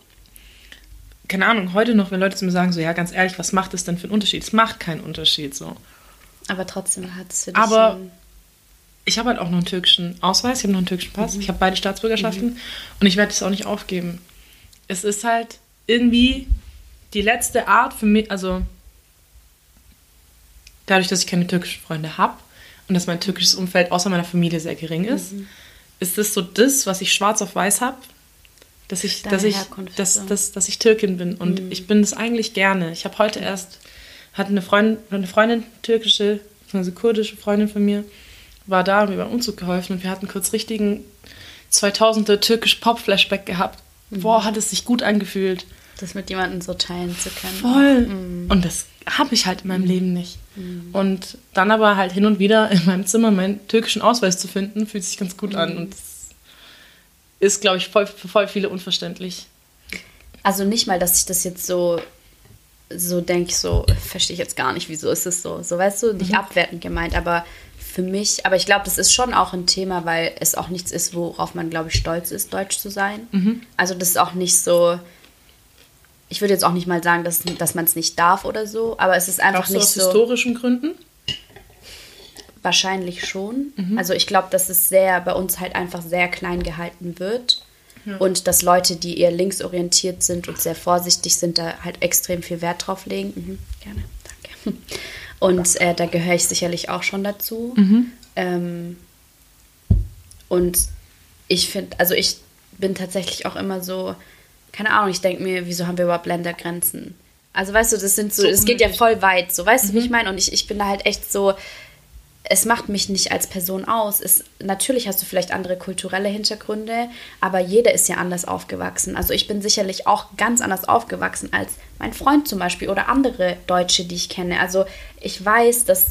keine Ahnung, heute noch, wenn Leute zu mir sagen, so, ja, ganz ehrlich, was macht es denn für einen Unterschied? Es macht keinen Unterschied, so. Aber trotzdem hat es für dich. Aber ich habe halt auch noch einen türkischen Ausweis, ich habe noch einen türkischen Pass, mhm. ich habe beide Staatsbürgerschaften mhm. und ich werde das auch nicht aufgeben. Es ist halt irgendwie die letzte Art für mich, also dadurch, dass ich keine türkischen Freunde habe und dass mein türkisches Umfeld außer meiner Familie sehr gering ist, mhm. ist das so das, was ich schwarz auf weiß habe, dass ich, dass ich, dass, dass, dass ich Türkin bin. Und mhm. ich bin das eigentlich gerne. Ich habe heute erst, hatte eine Freundin, eine Freundin, türkische, also kurdische Freundin von mir, war da und mir beim Umzug geholfen und wir hatten kurz richtigen 2000er türkisch Pop-Flashback gehabt. Mhm. Boah, hat es sich gut angefühlt. Das mit jemandem so teilen zu können. Voll. Mhm. Und das habe ich halt in meinem mhm. Leben nicht. Mhm. Und dann aber halt hin und wieder in meinem Zimmer meinen türkischen Ausweis zu finden, fühlt sich ganz gut an. Mhm. Und ist, glaube ich, voll, für voll viele unverständlich. Also nicht mal, dass ich das jetzt so, so denke, so verstehe ich jetzt gar nicht, wieso ist es so. So, weißt du, nicht mhm. abwertend gemeint, aber für mich, aber ich glaube, das ist schon auch ein Thema, weil es auch nichts ist, worauf man, glaube ich, stolz ist, deutsch zu sein. Mhm. Also das ist auch nicht so, ich würde jetzt auch nicht mal sagen, dass, dass man es nicht darf oder so, aber es ist einfach nicht so. Aus historischen Gründen? Wahrscheinlich schon. Mhm. Also ich glaube, dass es sehr bei uns halt einfach sehr klein gehalten wird. Ja. Und dass Leute, die eher linksorientiert sind und sehr vorsichtig sind, da halt extrem viel Wert drauf legen. Mhm, gerne, danke. Und äh, da gehöre ich sicherlich auch schon dazu. Mhm. Ähm, und ich finde, also ich bin tatsächlich auch immer so, keine Ahnung, ich denke mir, wieso haben wir überhaupt Ländergrenzen? Also weißt du, das sind so, es geht ja voll weit, so weißt mhm. du, wie ich mhm. meine? Und ich, ich bin da halt echt so, es macht mich nicht als Person aus. Es, natürlich hast du vielleicht andere kulturelle Hintergründe, aber jeder ist ja anders aufgewachsen. Also ich bin sicherlich auch ganz anders aufgewachsen als mein Freund zum Beispiel oder andere Deutsche, die ich kenne. Also ich weiß, dass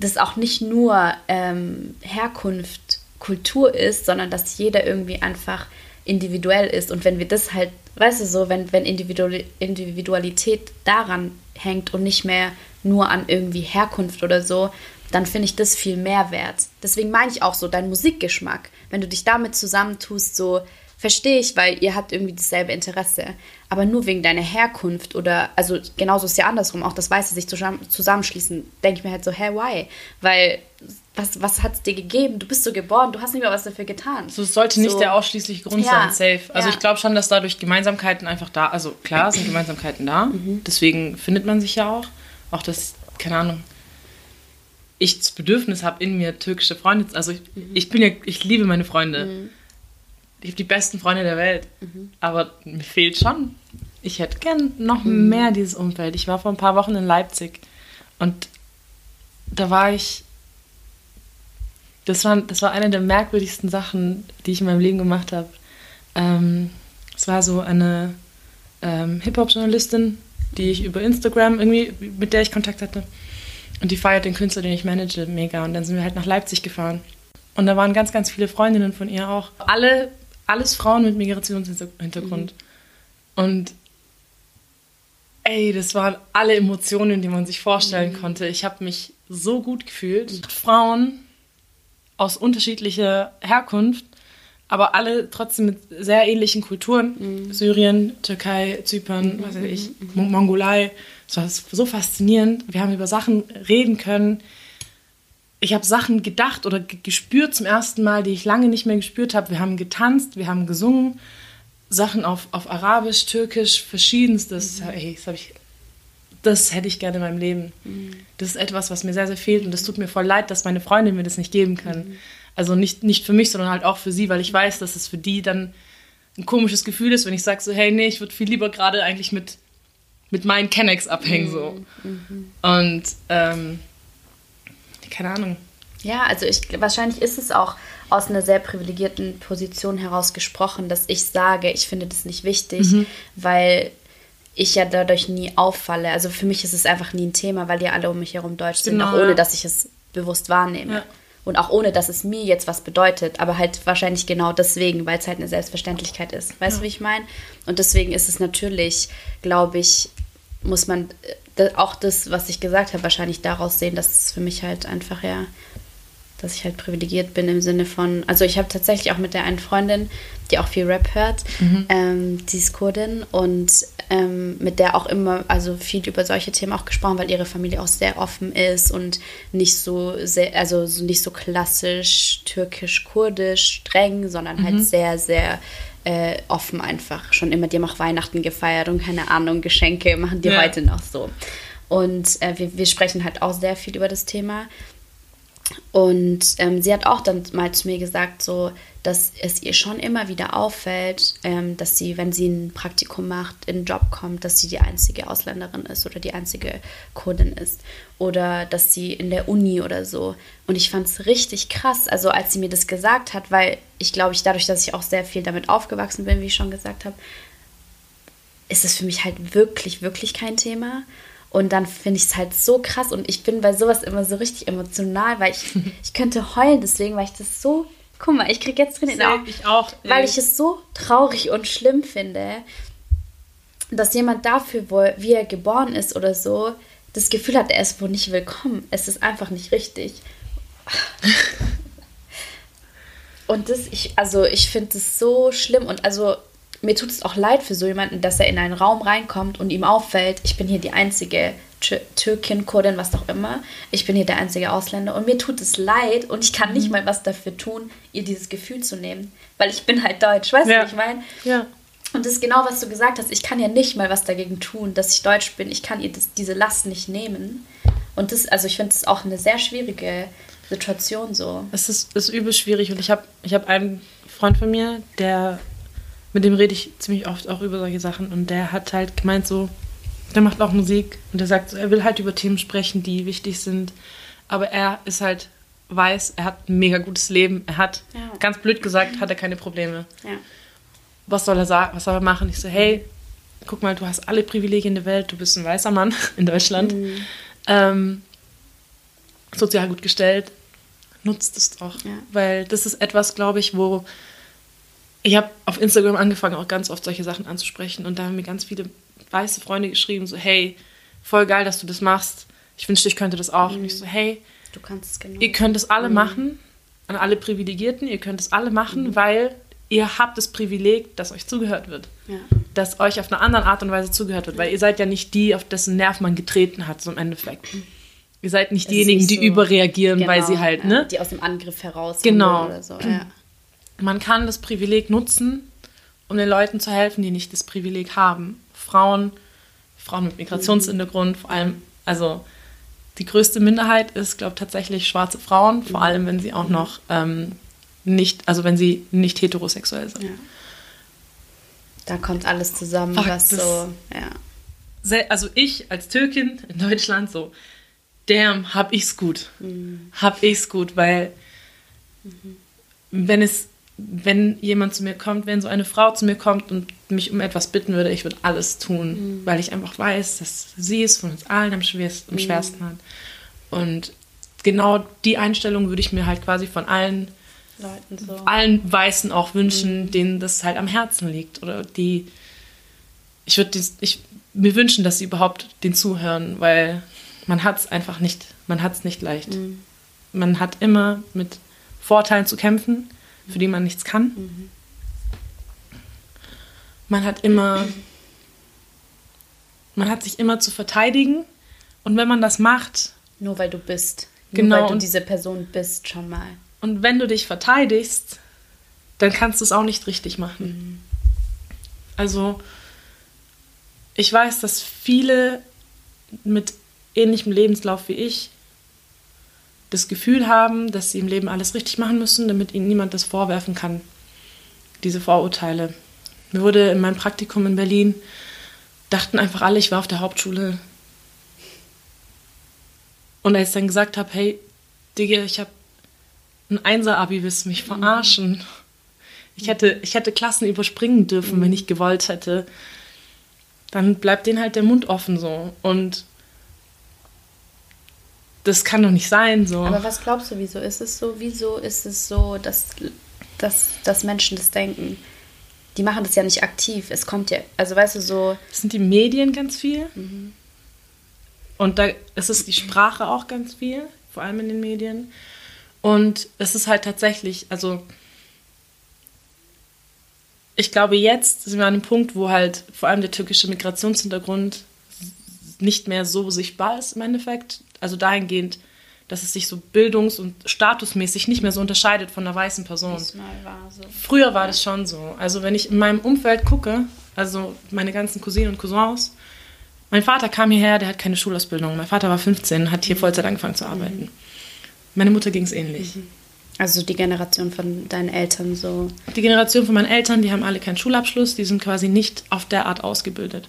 das auch nicht nur ähm, Herkunft, Kultur ist, sondern dass jeder irgendwie einfach individuell ist. Und wenn wir das halt, weißt du so, wenn, wenn Individualität daran hängt und nicht mehr nur an irgendwie Herkunft oder so, dann finde ich das viel mehr wert. Deswegen meine ich auch so, dein Musikgeschmack, wenn du dich damit zusammentust, so verstehe ich, weil ihr habt irgendwie dasselbe Interesse. Aber nur wegen deiner Herkunft oder, also genauso ist ja andersrum, auch das Weiße sich zusammenschließen, denke ich mir halt so, hä, why? Weil, was, was hat es dir gegeben? Du bist so geboren, du hast nicht mehr was dafür getan. So, es sollte nicht so. der ausschließliche Grund ja, sein, safe. Also ja. ich glaube schon, dass dadurch Gemeinsamkeiten einfach da, also klar sind Gemeinsamkeiten da, mhm. deswegen findet man sich ja auch. Auch das, keine Ahnung, ich das Bedürfnis habe, in mir türkische Freunde, also ich, mhm. ich bin ja, ich liebe meine Freunde. Mhm. Ich habe die besten Freunde der Welt. Mhm. Aber mir fehlt schon. Ich hätte gern noch mhm. mehr dieses Umfeld. Ich war vor ein paar Wochen in Leipzig und da war ich. Das war, das war eine der merkwürdigsten Sachen, die ich in meinem Leben gemacht habe. Ähm, es war so eine ähm, Hip-Hop-Journalistin, die ich über Instagram irgendwie, mit der ich Kontakt hatte. Und die feiert den Künstler, den ich manage, mega. Und dann sind wir halt nach Leipzig gefahren. Und da waren ganz, ganz viele Freundinnen von ihr auch. Alle, alles Frauen mit Migrationshintergrund. Mhm. Und ey, das waren alle Emotionen, die man sich vorstellen mhm. konnte. Ich habe mich so gut gefühlt. Mhm. Frauen aus unterschiedlicher Herkunft, aber alle trotzdem mit sehr ähnlichen Kulturen. Mhm. Syrien, Türkei, Zypern, mhm. was weiß ich, mhm. Mongolei. Es war so faszinierend. Wir haben über Sachen reden können. Ich habe Sachen gedacht oder gespürt zum ersten Mal, die ich lange nicht mehr gespürt habe. Wir haben getanzt, wir haben gesungen. Sachen auf, auf Arabisch, Türkisch, verschiedenstes. Mhm. Ey, das, ich, das hätte ich gerne in meinem Leben. Mhm. Das ist etwas, was mir sehr, sehr fehlt. Und das tut mir voll leid, dass meine Freundin mir das nicht geben kann. Mhm. Also nicht, nicht für mich, sondern halt auch für sie, weil ich weiß, dass es für die dann ein komisches Gefühl ist, wenn ich sage so, hey, nee, ich würde viel lieber gerade eigentlich mit mit meinen Kennex abhängen. So. Mhm. Und ähm, keine Ahnung. Ja, also ich wahrscheinlich ist es auch aus einer sehr privilegierten Position heraus gesprochen, dass ich sage, ich finde das nicht wichtig, mhm. weil ich ja dadurch nie auffalle. Also für mich ist es einfach nie ein Thema, weil die alle um mich herum deutsch sind, genau, auch ohne dass ich es bewusst wahrnehme. Ja. Und auch ohne, dass es mir jetzt was bedeutet, aber halt wahrscheinlich genau deswegen, weil es halt eine Selbstverständlichkeit ist. Weißt du, ja. wie ich meine? Und deswegen ist es natürlich, glaube ich, muss man äh, auch das, was ich gesagt habe, wahrscheinlich daraus sehen, dass es für mich halt einfach ja, dass ich halt privilegiert bin im Sinne von, also ich habe tatsächlich auch mit der einen Freundin, die auch viel Rap hört, mhm. ähm, die ist Kurdin und ähm, mit der auch immer, also viel über solche Themen auch gesprochen, weil ihre Familie auch sehr offen ist und nicht so sehr, also nicht so klassisch türkisch-kurdisch streng, sondern halt mhm. sehr, sehr äh, offen einfach. Schon immer, die haben auch Weihnachten gefeiert und keine Ahnung, Geschenke machen die ja. heute noch so. Und äh, wir, wir sprechen halt auch sehr viel über das Thema. Und ähm, sie hat auch dann mal zu mir gesagt, so, dass es ihr schon immer wieder auffällt, ähm, dass sie, wenn sie ein Praktikum macht, in einen Job kommt, dass sie die einzige Ausländerin ist oder die einzige Kurdin ist. Oder dass sie in der Uni oder so. Und ich fand es richtig krass, also als sie mir das gesagt hat, weil ich glaube, ich dadurch, dass ich auch sehr viel damit aufgewachsen bin, wie ich schon gesagt habe, ist es für mich halt wirklich, wirklich kein Thema. Und dann finde ich es halt so krass und ich bin bei sowas immer so richtig emotional, weil ich, ich könnte heulen deswegen, weil ich das so, guck mal, ich kriege jetzt drin in Augen, ich auch, weil ich es so traurig und schlimm finde, dass jemand dafür, wo, wie er geboren ist oder so, das Gefühl hat, er ist wohl nicht willkommen. Es ist einfach nicht richtig. Und das, ich, also ich finde es so schlimm und also mir tut es auch leid für so jemanden, dass er in einen Raum reinkommt und ihm auffällt, ich bin hier die einzige Türkin, Kurdin, was auch immer. Ich bin hier der einzige Ausländer und mir tut es leid und ich kann nicht mhm. mal was dafür tun, ihr dieses Gefühl zu nehmen, weil ich bin halt deutsch, weißt ja. du, was ich meine? Ja. Und das ist genau, was du gesagt hast. Ich kann ja nicht mal was dagegen tun, dass ich deutsch bin. Ich kann ihr das, diese Last nicht nehmen. Und das, also ich finde es auch eine sehr schwierige Situation so. Es ist, ist übel schwierig und ich habe ich hab einen Freund von mir, der mit dem rede ich ziemlich oft auch über solche Sachen und der hat halt gemeint so, der macht auch Musik und der sagt so, er will halt über Themen sprechen, die wichtig sind, aber er ist halt weiß, er hat ein mega gutes Leben, er hat, ja. ganz blöd gesagt, hat er keine Probleme. Ja. Was soll er sagen, was soll er machen? Ich so, hey, guck mal, du hast alle Privilegien der Welt, du bist ein weißer Mann in Deutschland, mhm. ähm, sozial gut gestellt, nutzt es doch, ja. weil das ist etwas, glaube ich, wo ich habe auf Instagram angefangen, auch ganz oft solche Sachen anzusprechen. Und da haben mir ganz viele weiße Freunde geschrieben, so, hey, voll geil, dass du das machst. Ich wünschte, ich könnte das auch. Mhm. Und ich so, hey, du kannst es genau. ihr könnt es alle mhm. machen, an alle Privilegierten, ihr könnt es alle machen, mhm. weil ihr habt das Privileg, dass euch zugehört wird. Ja. Dass euch auf eine andere Art und Weise zugehört wird. Weil ihr seid ja nicht die, auf dessen Nerv man getreten hat, so im Endeffekt. Ihr seid nicht diejenigen, nicht so, die überreagieren, genau, weil sie halt, ja, ne? Die aus dem Angriff heraus genau. oder so. Ja man kann das Privileg nutzen, um den Leuten zu helfen, die nicht das Privileg haben. Frauen, Frauen mit Migrationshintergrund, vor allem, also die größte Minderheit ist, glaube ich, tatsächlich schwarze Frauen, vor allem wenn sie auch noch ähm, nicht, also wenn sie nicht heterosexuell sind. Ja. Da kommt alles zusammen, Fuck, was so, ja. Also ich als Türkin in Deutschland so, damn, hab ich's gut. Mhm. Hab ich's gut, weil mhm. wenn es wenn jemand zu mir kommt, wenn so eine Frau zu mir kommt und mich um etwas bitten würde, ich würde alles tun, mhm. weil ich einfach weiß, dass sie es von uns allen am schwersten, am mhm. schwersten hat. Und genau die Einstellung würde ich mir halt quasi von allen Leuten so. allen Weißen auch wünschen, mhm. denen das halt am Herzen liegt oder die ich würde ich mir wünschen, dass sie überhaupt den zuhören, weil man hat es einfach nicht, man hat es nicht leicht. Mhm. Man hat immer mit Vorteilen zu kämpfen für die man nichts kann. Mhm. Man hat immer, man hat sich immer zu verteidigen. Und wenn man das macht. Nur weil du bist. Genau. Nur weil du diese Person bist, schon mal. Und wenn du dich verteidigst, dann kannst du es auch nicht richtig machen. Mhm. Also, ich weiß, dass viele mit ähnlichem Lebenslauf wie ich das Gefühl haben, dass sie im Leben alles richtig machen müssen, damit ihnen niemand das vorwerfen kann. Diese Vorurteile. Mir wurde in meinem Praktikum in Berlin, dachten einfach alle, ich war auf der Hauptschule. Und als ich dann gesagt habe, hey, Digga, ich habe ein Einser-Abi, willst du mich verarschen? Ich hätte, ich hätte Klassen überspringen dürfen, wenn ich gewollt hätte. Dann bleibt denen halt der Mund offen so. Und das kann doch nicht sein. So. Aber was glaubst du, wieso ist es so? Wieso ist es so, dass, dass, dass Menschen das denken? Die machen das ja nicht aktiv. Es kommt ja, also weißt du, so. Das sind die Medien ganz viel. Mhm. Und da ist es die Sprache auch ganz viel, vor allem in den Medien. Und es ist halt tatsächlich, also ich glaube, jetzt sind wir an einem Punkt, wo halt vor allem der türkische Migrationshintergrund nicht mehr so sichtbar ist im Endeffekt. Also dahingehend, dass es sich so bildungs- und statusmäßig nicht mehr so unterscheidet von einer weißen Person. War so. Früher war das schon so. Also wenn ich in meinem Umfeld gucke, also meine ganzen Cousinen und Cousins, mein Vater kam hierher, der hat keine Schulausbildung. Mein Vater war 15, hat hier. Vollzeit angefangen zu arbeiten. Mhm. Meine Mutter ging es ähnlich. Mhm. Also die Generation von deinen Eltern so. Die Generation von meinen Eltern, die haben alle keinen Schulabschluss, die sind quasi nicht auf der Art ausgebildet.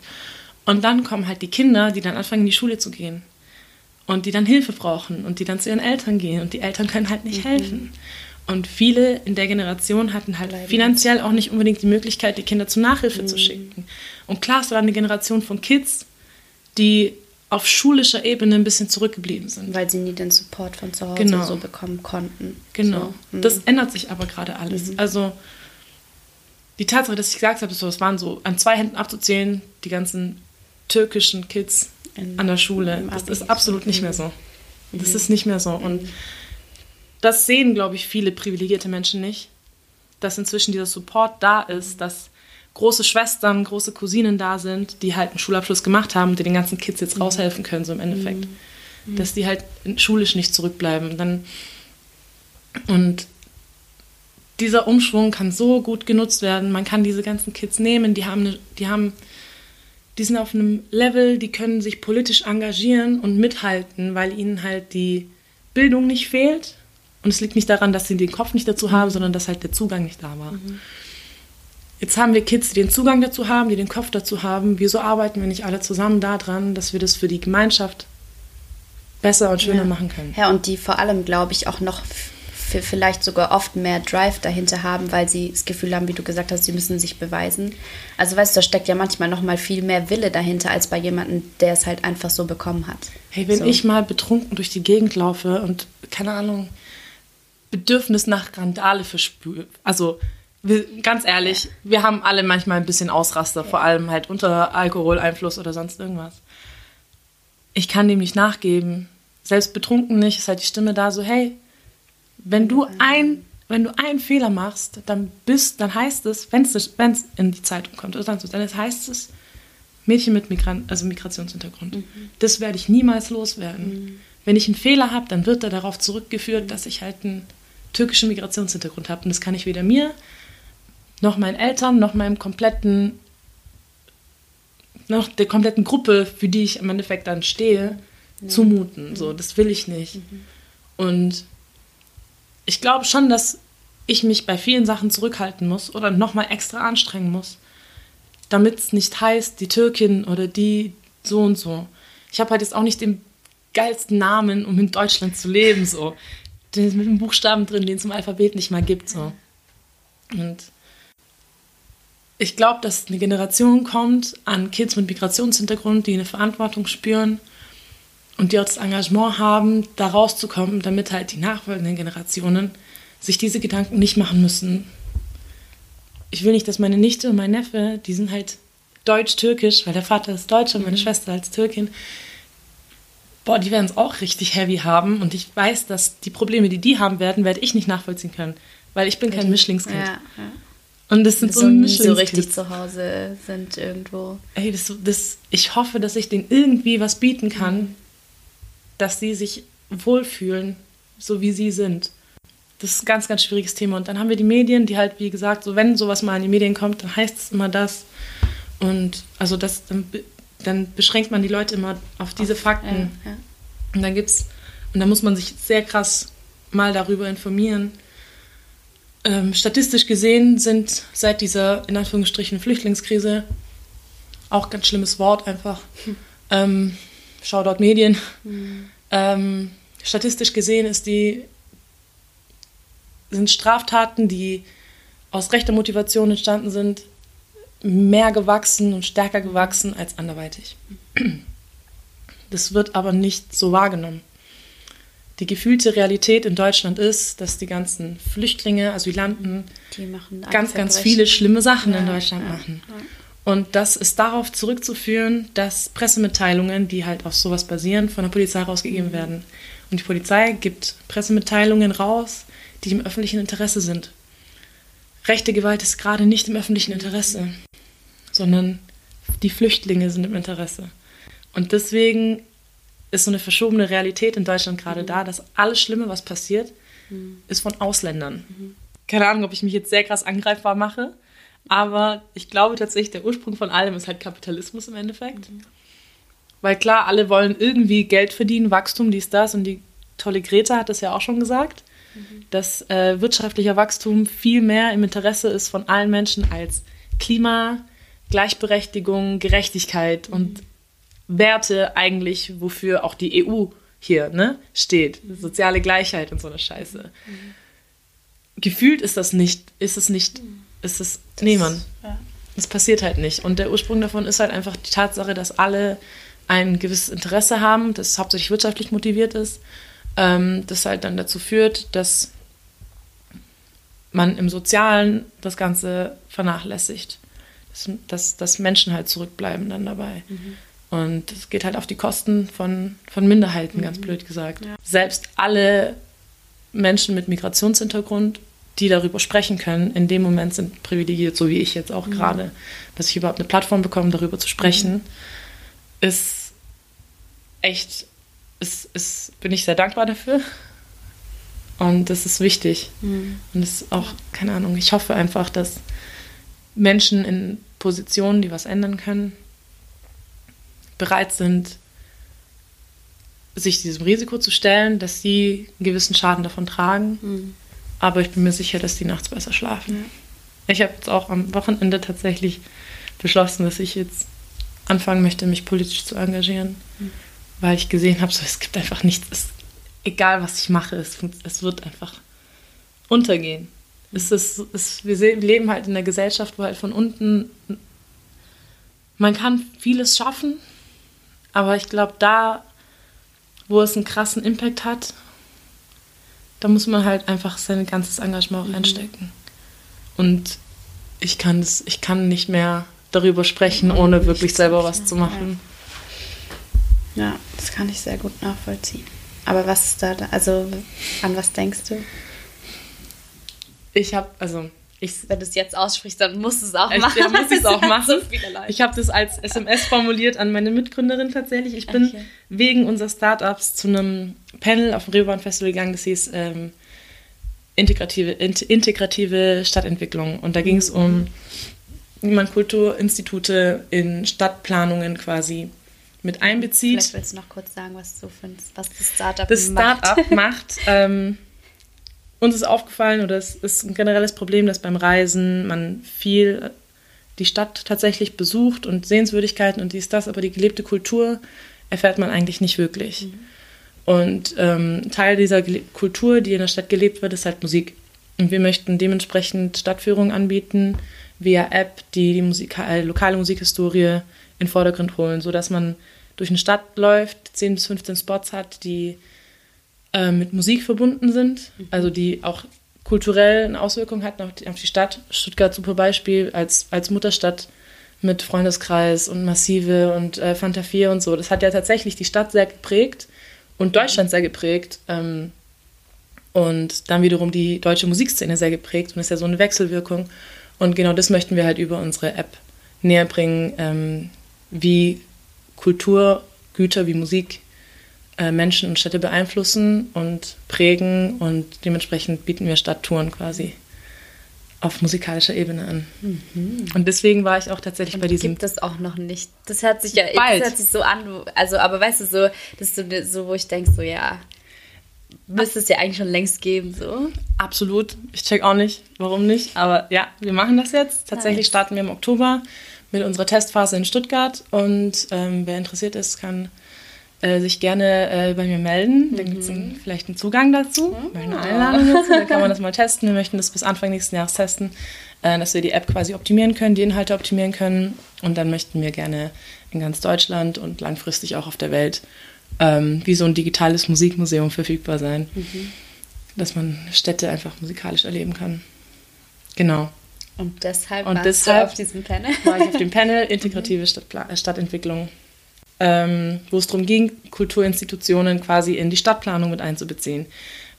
Und dann kommen halt die Kinder, die dann anfangen in die Schule zu gehen und die dann Hilfe brauchen und die dann zu ihren Eltern gehen und die Eltern können halt nicht mhm. helfen. Und viele in der Generation hatten halt Leider. finanziell auch nicht unbedingt die Möglichkeit, die Kinder zur Nachhilfe mhm. zu schicken. Und klar, es war eine Generation von Kids, die auf schulischer Ebene ein bisschen zurückgeblieben sind. Weil sie nie den Support von zu Hause genau. so bekommen konnten. Genau. So. Mhm. Das ändert sich aber gerade alles. Mhm. Also die Tatsache, dass ich gesagt habe, so, es waren so an zwei Händen abzuzählen, die ganzen türkischen Kids In, an der Schule. Das ist absolut nicht mehr so. Das mhm. ist nicht mehr so. Und mhm. das sehen, glaube ich, viele privilegierte Menschen nicht, dass inzwischen dieser Support da ist, dass große Schwestern, große Cousinen da sind, die halt einen Schulabschluss gemacht haben, die den ganzen Kids jetzt mhm. raushelfen können, so im Endeffekt. Mhm. Dass die halt schulisch nicht zurückbleiben. Dann, und dieser Umschwung kann so gut genutzt werden. Man kann diese ganzen Kids nehmen, die haben, eine, die haben, die sind auf einem Level, die können sich politisch engagieren und mithalten, weil ihnen halt die Bildung nicht fehlt. Und es liegt nicht daran, dass sie den Kopf nicht dazu haben, sondern dass halt der Zugang nicht da war. Mhm. Jetzt haben wir Kids, die den Zugang dazu haben, die den Kopf dazu haben. Wieso arbeiten wir nicht alle zusammen daran, dass wir das für die Gemeinschaft besser und schöner ja. machen können? Ja, und die vor allem, glaube ich, auch noch vielleicht sogar oft mehr Drive dahinter haben, weil sie das Gefühl haben, wie du gesagt hast, sie müssen sich beweisen. Also weißt du, da steckt ja manchmal noch mal viel mehr Wille dahinter als bei jemandem, der es halt einfach so bekommen hat. Hey, wenn so. ich mal betrunken durch die Gegend laufe und keine Ahnung Bedürfnis nach Randale verspüre, also wir, ganz ehrlich, wir haben alle manchmal ein bisschen Ausraster, vor allem halt unter Alkoholeinfluss oder sonst irgendwas. Ich kann dem nicht nachgeben. Selbst betrunken nicht, ist halt die Stimme da so, hey, wenn du ein, wenn du einen Fehler machst, dann bist, dann heißt es, wenn es in die Zeitung kommt oder sonst was, dann heißt es Mädchen mit Migrant, also Migrationshintergrund. Mhm. Das werde ich niemals loswerden. Mhm. Wenn ich einen Fehler habe, dann wird er darauf zurückgeführt, dass ich halt einen türkischen Migrationshintergrund habe. Und das kann ich weder mir noch meinen Eltern, noch meinem kompletten, noch der kompletten Gruppe, für die ich im Endeffekt dann stehe, ja. zumuten. So, das will ich nicht. Mhm. Und ich glaube schon, dass ich mich bei vielen Sachen zurückhalten muss oder nochmal extra anstrengen muss, damit es nicht heißt, die Türkin oder die so und so. Ich habe halt jetzt auch nicht den geilsten Namen, um in Deutschland zu leben, so. Den ist mit einem Buchstaben drin, den es im Alphabet nicht mal gibt, so. Und ich glaube, dass eine Generation kommt an Kids mit Migrationshintergrund, die eine Verantwortung spüren und die auch das Engagement haben, da rauszukommen, damit halt die nachfolgenden Generationen sich diese Gedanken nicht machen müssen. Ich will nicht, dass meine Nichte und mein Neffe, die sind halt deutsch-türkisch, weil der Vater ist Deutscher und meine mhm. Schwester als Türkin. Boah, die werden es auch richtig heavy haben und ich weiß, dass die Probleme, die die haben werden, werde ich nicht nachvollziehen können, weil ich bin kein Mischlingskind. Ja, ja. Und das sind so, so nie so richtig zu Hause sind irgendwo. Ey, das, das, ich hoffe, dass ich denen irgendwie was bieten kann, mhm. dass sie sich wohlfühlen, so wie sie sind. Das ist ein ganz, ganz schwieriges Thema. Und dann haben wir die Medien, die halt, wie gesagt, so wenn sowas mal in die Medien kommt, dann heißt es immer das. Und also das, dann, dann beschränkt man die Leute immer auf diese auf, Fakten. Ja, ja. Und dann gibt's, und dann muss man sich sehr krass mal darüber informieren ähm, statistisch gesehen sind seit dieser in Anführungsstrichen Flüchtlingskrise auch ganz schlimmes Wort einfach. Hm. Ähm, Shoutout Medien. Hm. Ähm, statistisch gesehen ist die, sind Straftaten, die aus rechter Motivation entstanden sind, mehr gewachsen und stärker gewachsen als anderweitig. Das wird aber nicht so wahrgenommen die gefühlte Realität in Deutschland ist, dass die ganzen Flüchtlinge, Asylanten ganz, ganz viele schlimme Sachen ja, in Deutschland ja, machen. Ja. Und das ist darauf zurückzuführen, dass Pressemitteilungen, die halt auf sowas basieren, von der Polizei rausgegeben mhm. werden. Und die Polizei gibt Pressemitteilungen raus, die im öffentlichen Interesse sind. rechte Gewalt ist gerade nicht im öffentlichen Interesse, sondern die Flüchtlinge sind im Interesse. Und deswegen ist so eine verschobene Realität in Deutschland gerade mhm. da, dass alles Schlimme, was passiert, mhm. ist von Ausländern. Mhm. Keine Ahnung, ob ich mich jetzt sehr krass angreifbar mache, aber ich glaube tatsächlich, der Ursprung von allem ist halt Kapitalismus im Endeffekt. Mhm. Weil klar, alle wollen irgendwie Geld verdienen, Wachstum, dies, das. Und die tolle Greta hat das ja auch schon gesagt, mhm. dass äh, wirtschaftlicher Wachstum viel mehr im Interesse ist von allen Menschen als Klima, Gleichberechtigung, Gerechtigkeit mhm. und Werte eigentlich, wofür auch die EU hier ne, steht. Soziale Gleichheit und so eine Scheiße. Mhm. Gefühlt ist das nicht, ist es nicht, mhm. ist es, das, nee, Mann. Ja. Das passiert halt nicht. Und der Ursprung davon ist halt einfach die Tatsache, dass alle ein gewisses Interesse haben, das hauptsächlich wirtschaftlich motiviert ist, ähm, das halt dann dazu führt, dass man im Sozialen das Ganze vernachlässigt. Dass, dass, dass Menschen halt zurückbleiben dann dabei. Mhm. Und es geht halt auf die Kosten von, von Minderheiten, mhm. ganz blöd gesagt. Ja. Selbst alle Menschen mit Migrationshintergrund, die darüber sprechen können, in dem Moment sind privilegiert, so wie ich jetzt auch mhm. gerade, dass ich überhaupt eine Plattform bekomme, darüber zu sprechen, mhm. ist echt, ist, ist, bin ich sehr dankbar dafür. Und das ist wichtig. Mhm. Und das ist auch, keine Ahnung, ich hoffe einfach, dass Menschen in Positionen, die was ändern können, bereit sind, sich diesem Risiko zu stellen, dass sie einen gewissen Schaden davon tragen. Mhm. Aber ich bin mir sicher, dass die nachts besser schlafen. Ich habe jetzt auch am Wochenende tatsächlich beschlossen, dass ich jetzt anfangen möchte, mich politisch zu engagieren. Mhm weil ich gesehen habe, so, es gibt einfach nichts, es, egal was ich mache, es, es wird einfach untergehen. Es ist, es, wir leben halt in einer Gesellschaft, wo halt von unten, man kann vieles schaffen, aber ich glaube, da, wo es einen krassen Impact hat, da muss man halt einfach sein ganzes Engagement auch mhm. einstecken. Und ich kann, das, ich kann nicht mehr darüber sprechen, ohne wirklich selber was zu machen. Ja, das kann ich sehr gut nachvollziehen. Aber was ist da, also an was denkst du? Ich habe, also ich, wenn du es jetzt aussprichst, dann musst du es auch machen. Ja, muss ich es auch machen. So ich habe das als SMS formuliert an meine Mitgründerin tatsächlich. Ich bin okay. wegen unseres Startups zu einem Panel auf dem Reeperbahn Festival gegangen, das hieß ähm, integrative, int, integrative Stadtentwicklung. Und da ging es mhm. um, wie man Kulturinstitute in Stadtplanungen quasi mit einbezieht. Vielleicht willst du noch kurz sagen, was du findest, was das Startup macht. Das Startup macht. Ähm, uns ist aufgefallen, oder es ist ein generelles Problem, dass beim Reisen man viel die Stadt tatsächlich besucht und Sehenswürdigkeiten und dies, das, aber die gelebte Kultur erfährt man eigentlich nicht wirklich. Mhm. Und ähm, Teil dieser Kultur, die in der Stadt gelebt wird, ist halt Musik. Und wir möchten dementsprechend Stadtführungen anbieten via App, die die Musik äh, lokale Musikhistorie in den Vordergrund holen, sodass man durch eine Stadt läuft, 10 bis 15 Spots hat, die äh, mit Musik verbunden sind, mhm. also die auch kulturell eine Auswirkung hatten auf die, auf die Stadt. Stuttgart super Beispiel als, als Mutterstadt mit Freundeskreis und Massive und äh, Fanta 4 und so. Das hat ja tatsächlich die Stadt sehr geprägt und Deutschland sehr geprägt. Ähm, und dann wiederum die deutsche Musikszene sehr geprägt und ist ja so eine Wechselwirkung. Und genau das möchten wir halt über unsere App näher bringen, ähm, wie Kulturgüter wie Musik äh, Menschen und Städte beeinflussen und prägen und dementsprechend bieten wir Stadttouren quasi auf musikalischer Ebene an. Mhm. Und deswegen war ich auch tatsächlich und bei diesem. Gibt es auch noch nicht. Das hört sich ja bald. Das hört sich so an. Also, aber weißt du, so, das ist so, wo ich denke, so, ja, müsste es ja eigentlich schon längst geben, so. Absolut. Ich check auch nicht, warum nicht. Aber ja, wir machen das jetzt. Tatsächlich starten wir im Oktober mit unserer Testphase in Stuttgart. Und ähm, wer interessiert ist, kann äh, sich gerne äh, bei mir melden. Dann gibt es vielleicht einen Zugang dazu, mhm. eine Einladung dazu. Dann kann man das mal testen. Wir möchten das bis Anfang nächsten Jahres testen, äh, dass wir die App quasi optimieren können, die Inhalte optimieren können. Und dann möchten wir gerne in ganz Deutschland und langfristig auch auf der Welt ähm, wie so ein digitales Musikmuseum verfügbar sein. Mhm. Dass man Städte einfach musikalisch erleben kann. Genau. Und deshalb, und deshalb auf diesem Panel? war ich auf dem Panel Integrative Stadtpla Stadtentwicklung. Ähm, wo es darum ging, Kulturinstitutionen quasi in die Stadtplanung mit einzubeziehen.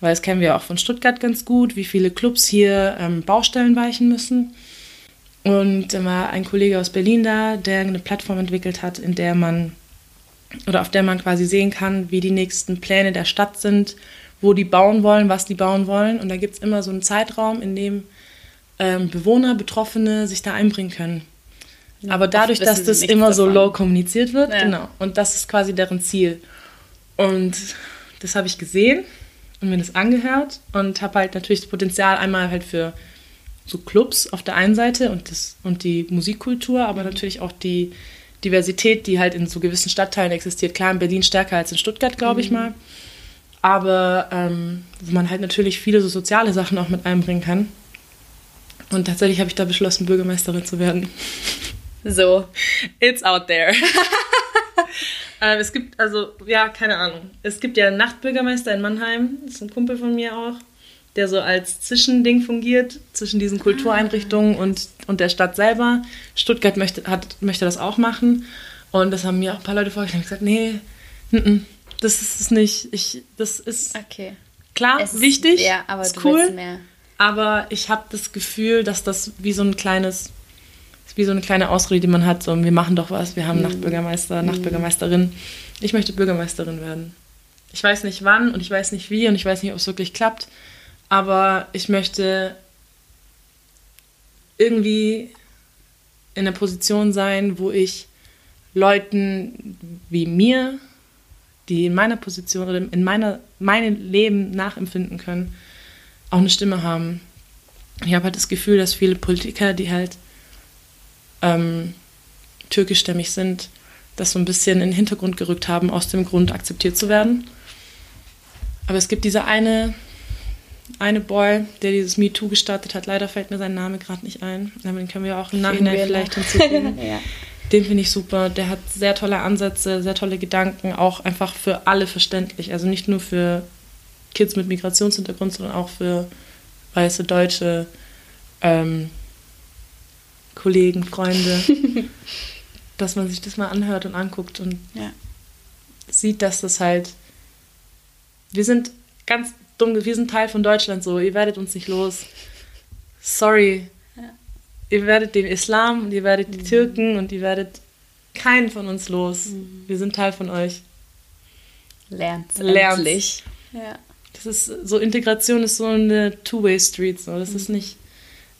Weil das kennen wir auch von Stuttgart ganz gut, wie viele Clubs hier ähm, Baustellen weichen müssen. Und da war ein Kollege aus Berlin da, der eine Plattform entwickelt hat, in der man oder auf der man quasi sehen kann, wie die nächsten Pläne der Stadt sind, wo die bauen wollen, was die bauen wollen. Und da gibt es immer so einen Zeitraum, in dem ähm, Bewohner, Betroffene sich da einbringen können. Aber dadurch, dass das immer so low kommuniziert wird, ja. genau. Und das ist quasi deren Ziel. Und das habe ich gesehen und mir das angehört und habe halt natürlich das Potenzial einmal halt für so Clubs auf der einen Seite und, das, und die Musikkultur, aber mhm. natürlich auch die Diversität, die halt in so gewissen Stadtteilen existiert. Klar, in Berlin stärker als in Stuttgart, glaube ich mhm. mal. Aber ähm, wo man halt natürlich viele so soziale Sachen auch mit einbringen kann. Und tatsächlich habe ich da beschlossen, Bürgermeisterin zu werden. So, it's out there. äh, es gibt, also, ja, keine Ahnung. Es gibt ja einen Nachtbürgermeister in Mannheim, das ist ein Kumpel von mir auch der so als Zwischending fungiert zwischen diesen Kultureinrichtungen ah. und, und der Stadt selber. Stuttgart möchte, hat, möchte das auch machen. Und das haben mir auch ein paar Leute vorgeschlagen. Ich habe gesagt, nee, n -n, das ist es nicht. Ich, das ist okay. klar, es wichtig, ja, aber ist cool. Aber ich habe das Gefühl, dass das wie so ein kleines, wie so eine kleine Ausrede, die man hat. So, wir machen doch was, wir haben mhm. Nachtbürgermeister, Nachtbürgermeisterin. Ich möchte Bürgermeisterin werden. Ich weiß nicht wann und ich weiß nicht wie und ich weiß nicht, ob es wirklich klappt aber ich möchte irgendwie in der Position sein, wo ich Leuten wie mir, die in meiner Position oder in meiner, meinem Leben nachempfinden können, auch eine Stimme haben. Ich habe halt das Gefühl, dass viele Politiker, die halt ähm, türkischstämmig sind, das so ein bisschen in den Hintergrund gerückt haben, aus dem Grund akzeptiert zu werden. Aber es gibt diese eine eine Boy, der dieses MeToo gestartet hat. Leider fällt mir sein Name gerade nicht ein. Den können wir auch im Nachhinein vielleicht hinzufügen. ja. Den finde ich super. Der hat sehr tolle Ansätze, sehr tolle Gedanken, auch einfach für alle verständlich. Also nicht nur für Kids mit Migrationshintergrund, sondern auch für weiße Deutsche, ähm, Kollegen, Freunde. dass man sich das mal anhört und anguckt und ja. sieht, dass das halt. Wir sind ganz dumm, wir sind Teil von Deutschland so, ihr werdet uns nicht los. Sorry. Ja. Ihr werdet den Islam und ihr werdet mhm. die Türken und ihr werdet keinen von uns los. Mhm. Wir sind Teil von euch. Lernt. Lernt. Ja. Das ist so Integration ist so eine Two-Way-Street. So. Das mhm. ist nicht,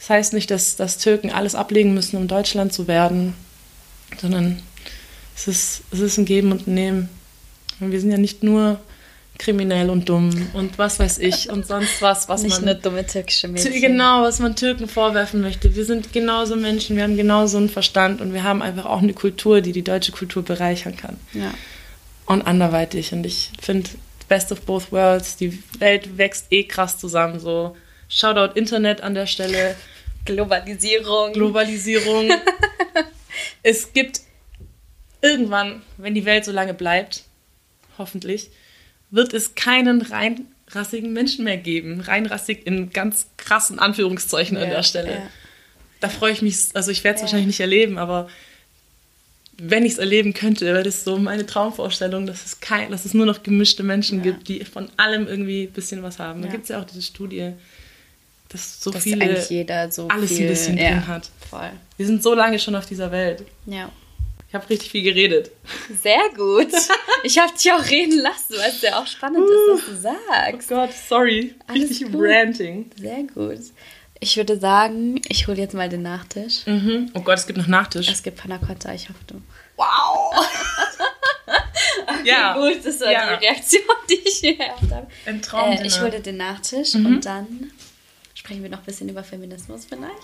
das heißt nicht, dass, dass Türken alles ablegen müssen, um Deutschland zu werden, sondern es ist, es ist ein Geben und ein Nehmen. Und wir sind ja nicht nur kriminell und dumm und was weiß ich und sonst was, was Nicht man. Nicht nur dumme türkische Mädchen. Genau, was man Türken vorwerfen möchte. Wir sind genauso Menschen, wir haben genauso einen Verstand und wir haben einfach auch eine Kultur, die die deutsche Kultur bereichern kann. Ja. Und anderweitig. Und ich finde, best of both worlds, die Welt wächst eh krass zusammen. So, Shoutout Internet an der Stelle. Globalisierung. Globalisierung. es gibt irgendwann, wenn die Welt so lange bleibt, hoffentlich, wird es keinen reinrassigen Menschen mehr geben. Reinrassig in ganz krassen Anführungszeichen ja, an der Stelle. Ja. Da freue ich mich, also ich werde es ja. wahrscheinlich nicht erleben, aber wenn ich es erleben könnte, wäre das so meine Traumvorstellung, dass es, kein, dass es nur noch gemischte Menschen gibt, die von allem irgendwie ein bisschen was haben. Da gibt es ja auch diese Studie, dass so dass viele so alles viel, ein bisschen drin hat. Voll. Wir sind so lange schon auf dieser Welt. Ja. Ich habe richtig viel geredet. Sehr gut. Ich habe dich auch reden lassen, weil es ja auch spannend ist, was du sagst. Oh Gott, sorry. Alles richtig gut. ranting. Sehr gut. Ich würde sagen, ich hole jetzt mal den Nachtisch. Mhm. Oh Gott, es gibt noch Nachtisch. Es gibt Panna Cotta, ich hoffe du. Wow! okay, ja. Gut, das war ja. die Reaktion, die ich hier gehabt habe. Ein Traum. Äh, ich hole den Nachtisch mhm. und dann sprechen wir noch ein bisschen über Feminismus vielleicht.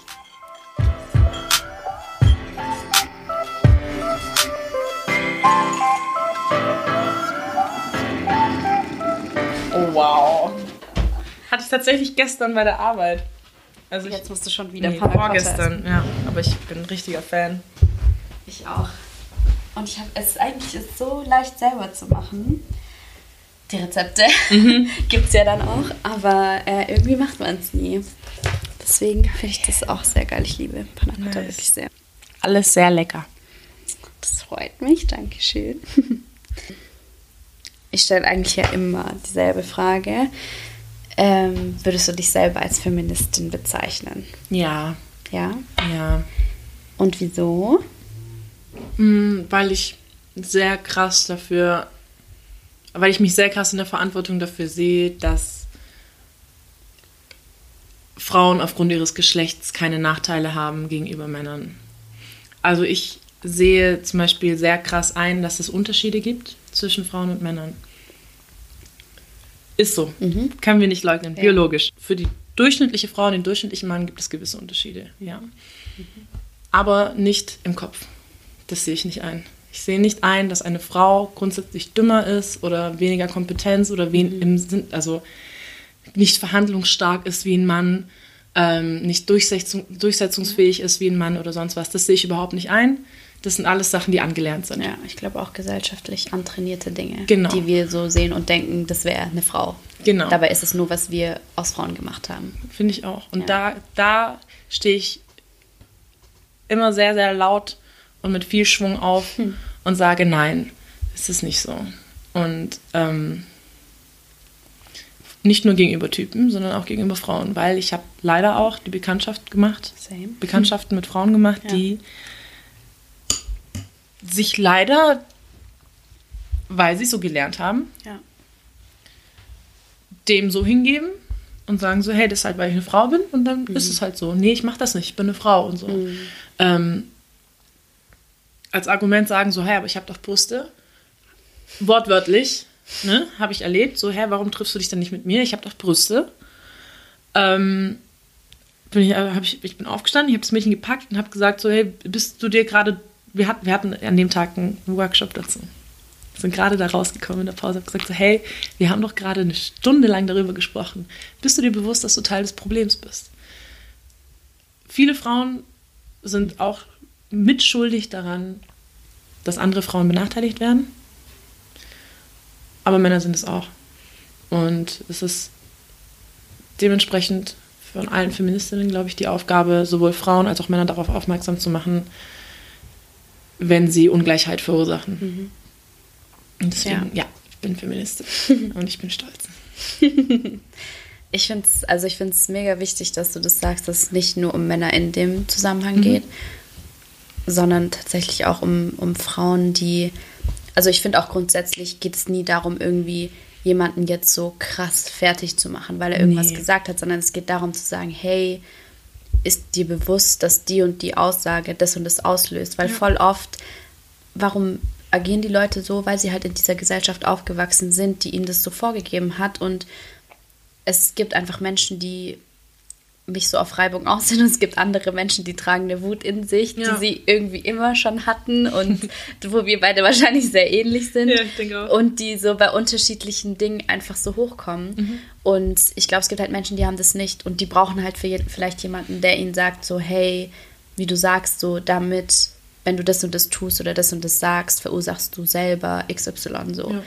Oh wow. Hatte ich tatsächlich gestern bei der Arbeit. Also Jetzt musst du schon wieder nee, vorgestern, ja. Aber ich bin ein richtiger Fan. Ich auch. Und ich habe es eigentlich ist so leicht selber zu machen. Die Rezepte mhm. gibt es ja dann auch, aber äh, irgendwie macht man es nie. Deswegen finde ich das auch sehr geil. Ich liebe Panna Cotta nice. wirklich sehr. Alles sehr lecker. Das freut mich, Dankeschön. Ich stelle eigentlich ja immer dieselbe Frage. Ähm, würdest du dich selber als Feministin bezeichnen? Ja. Ja? Ja. Und wieso? Mhm, weil ich sehr krass dafür, weil ich mich sehr krass in der Verantwortung dafür sehe, dass Frauen aufgrund ihres Geschlechts keine Nachteile haben gegenüber Männern. Also ich sehe zum Beispiel sehr krass ein, dass es Unterschiede gibt zwischen Frauen und Männern. Ist so. Mhm. Können wir nicht leugnen. Ja. Biologisch. Für die durchschnittliche Frau und den durchschnittlichen Mann gibt es gewisse Unterschiede. Ja. Mhm. Aber nicht im Kopf. Das sehe ich nicht ein. Ich sehe nicht ein, dass eine Frau grundsätzlich dümmer ist oder weniger Kompetenz oder wen mhm. im Sinn, also nicht verhandlungsstark ist wie ein Mann, ähm, nicht durchsetzung, durchsetzungsfähig ist wie ein Mann oder sonst was. Das sehe ich überhaupt nicht ein. Das sind alles Sachen, die angelernt sind. Ja, ich glaube auch gesellschaftlich antrainierte Dinge, genau. die wir so sehen und denken, das wäre eine Frau. Genau. Dabei ist es nur, was wir aus Frauen gemacht haben. Finde ich auch. Und ja. da, da stehe ich immer sehr, sehr laut und mit viel Schwung auf hm. und sage, nein, es ist nicht so. Und ähm, nicht nur gegenüber Typen, sondern auch gegenüber Frauen, weil ich habe leider auch die Bekanntschaft gemacht, Same. Bekanntschaften mit Frauen gemacht, ja. die sich leider, weil sie so gelernt haben, ja. dem so hingeben und sagen so, hey, das ist halt, weil ich eine Frau bin und dann mhm. ist es halt so. Nee, ich mache das nicht, ich bin eine Frau und so. Mhm. Ähm, als Argument sagen so, hey, aber ich habe doch Brüste. Wortwörtlich, ne, habe ich erlebt. So, hä, warum triffst du dich dann nicht mit mir? Ich habe doch Brüste. Ähm, bin ich, äh, ich, ich bin aufgestanden, ich habe das Mädchen gepackt und habe gesagt so, hey, bist du dir gerade wir, hat, wir hatten an dem Tag einen Workshop dazu. Sind gerade da rausgekommen in der Pause, habe gesagt so, hey, wir haben doch gerade eine Stunde lang darüber gesprochen. Bist du dir bewusst, dass du Teil des Problems bist? Viele Frauen sind auch mitschuldig daran, dass andere Frauen benachteiligt werden. Aber Männer sind es auch. Und es ist dementsprechend von allen Feministinnen, glaube ich, die Aufgabe, sowohl Frauen als auch Männer darauf aufmerksam zu machen, wenn sie Ungleichheit verursachen. Mhm. Und deswegen, ja. ja, ich bin Feministin und ich bin stolz. ich finde es also mega wichtig, dass du das sagst, dass es nicht nur um Männer in dem Zusammenhang mhm. geht, sondern tatsächlich auch um, um Frauen, die, also ich finde auch grundsätzlich geht es nie darum, irgendwie jemanden jetzt so krass fertig zu machen, weil er irgendwas nee. gesagt hat, sondern es geht darum zu sagen, hey, ist dir bewusst, dass die und die Aussage das und das auslöst. Weil ja. voll oft, warum agieren die Leute so? Weil sie halt in dieser Gesellschaft aufgewachsen sind, die ihnen das so vorgegeben hat. Und es gibt einfach Menschen, die mich so auf Reibung aus sind und es gibt andere Menschen, die tragen eine Wut in sich, ja. die sie irgendwie immer schon hatten und wo wir beide wahrscheinlich sehr ähnlich sind ja, ich denke auch. und die so bei unterschiedlichen Dingen einfach so hochkommen. Mhm. Und ich glaube, es gibt halt Menschen, die haben das nicht und die brauchen halt für vielleicht jemanden, der ihnen sagt so, hey, wie du sagst, so damit, wenn du das und das tust oder das und das sagst, verursachst du selber XY so. Ja.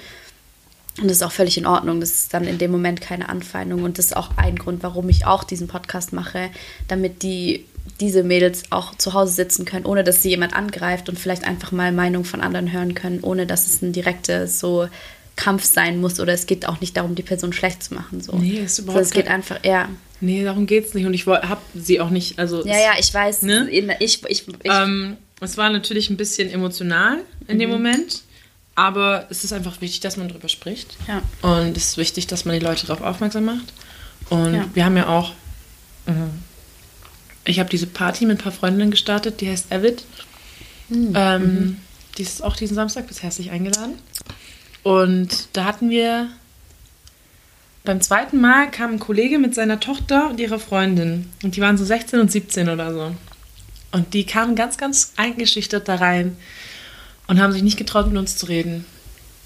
Und das ist auch völlig in Ordnung. Das ist dann in dem Moment keine Anfeindung. Und das ist auch ein Grund, warum ich auch diesen Podcast mache, damit die diese Mädels auch zu Hause sitzen können, ohne dass sie jemand angreift und vielleicht einfach mal Meinung von anderen hören können, ohne dass es ein direktes so Kampf sein muss oder es geht auch nicht darum, die Person schlecht zu machen. So. Nee, ist überhaupt so, Es geht einfach, ja. Nee, darum geht es nicht und ich habe sie auch nicht, also... Ja, ja, ich weiß. Ne? Ich, ich, ich, ähm, es war natürlich ein bisschen emotional in mhm. dem Moment aber es ist einfach wichtig, dass man darüber spricht. Ja. Und es ist wichtig, dass man die Leute darauf aufmerksam macht. Und ja. wir haben ja auch, äh, ich habe diese Party mit ein paar Freundinnen gestartet, die heißt Avid. Mhm. Ähm, mhm. Die ist auch diesen Samstag, bis herzlich eingeladen. Und da hatten wir beim zweiten Mal kam ein Kollege mit seiner Tochter und ihrer Freundin. Und die waren so 16 und 17 oder so. Und die kamen ganz, ganz eingeschüchtert da rein und haben sich nicht getraut, mit uns zu reden.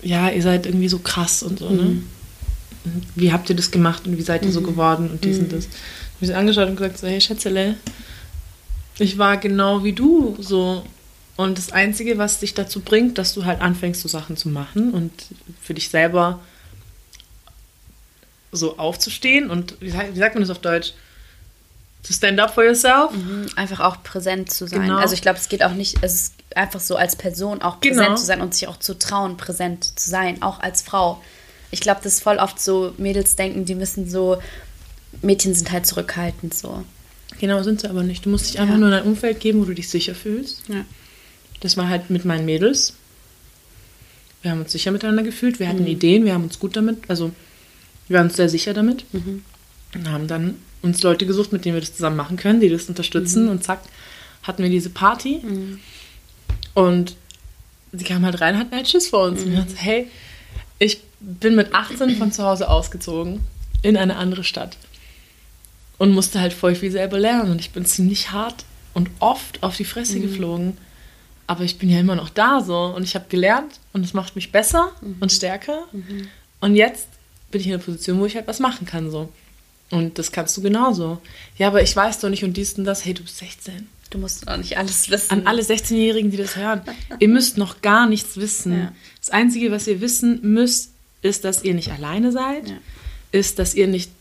Ja, ihr seid irgendwie so krass und so, ne? mhm. ne? Wie habt ihr das gemacht und wie seid ihr mhm. so geworden und dies mhm. und das? Ich habe sie angeschaut und gesagt so, hey Schätzele, ich war genau wie du so. Und das Einzige, was dich dazu bringt, dass du halt anfängst, so Sachen zu machen und für dich selber so aufzustehen und wie, wie sagt man das auf Deutsch? To stand up for yourself. Mhm, einfach auch präsent zu sein. Genau. Also ich glaube, es geht auch nicht, es ist einfach so als Person auch präsent Genau. zu sein und sich auch zu trauen, präsent zu sein, auch als Frau. Ich glaube, das ist voll oft so, Mädels denken, die müssen so, Mädchen sind halt zurückhaltend so. Genau, sind sie aber nicht. Du musst dich einfach Ja. nur in ein Umfeld geben, wo du dich sicher fühlst. Ja. Das war halt mit meinen Mädels. Wir haben uns sicher miteinander gefühlt. Wir Mhm. hatten Ideen, wir haben uns gut damit, also wir waren uns sehr sicher damit. Mhm. Und haben dann uns Leute gesucht, mit denen wir das zusammen machen können, die das unterstützen. Und zack, hatten wir diese Party. Mhm. Und sie kamen halt rein, hatten halt Schiss vor uns. Und wir haben so, hey, ich bin mit 18 von zu Hause ausgezogen in eine andere Stadt. Und musste halt voll viel selber lernen. Und ich bin ziemlich hart und oft auf die Fresse geflogen. Aber ich bin ja immer noch da so. Und ich habe gelernt und es macht mich besser und stärker. Und jetzt bin ich in einer Position, wo ich halt was machen kann so. Und das kannst du genauso. Ja, aber ich weiß doch nicht und dies und das. Hey, du bist 16 Du musst auch nicht alles wissen. an alle 16-Jährigen, die das hören. ihr müsst noch gar nichts wissen. Ja. Das Einzige, was ihr wissen müsst, ist, dass ihr nicht alleine seid, Ja. ist, dass ihr nicht,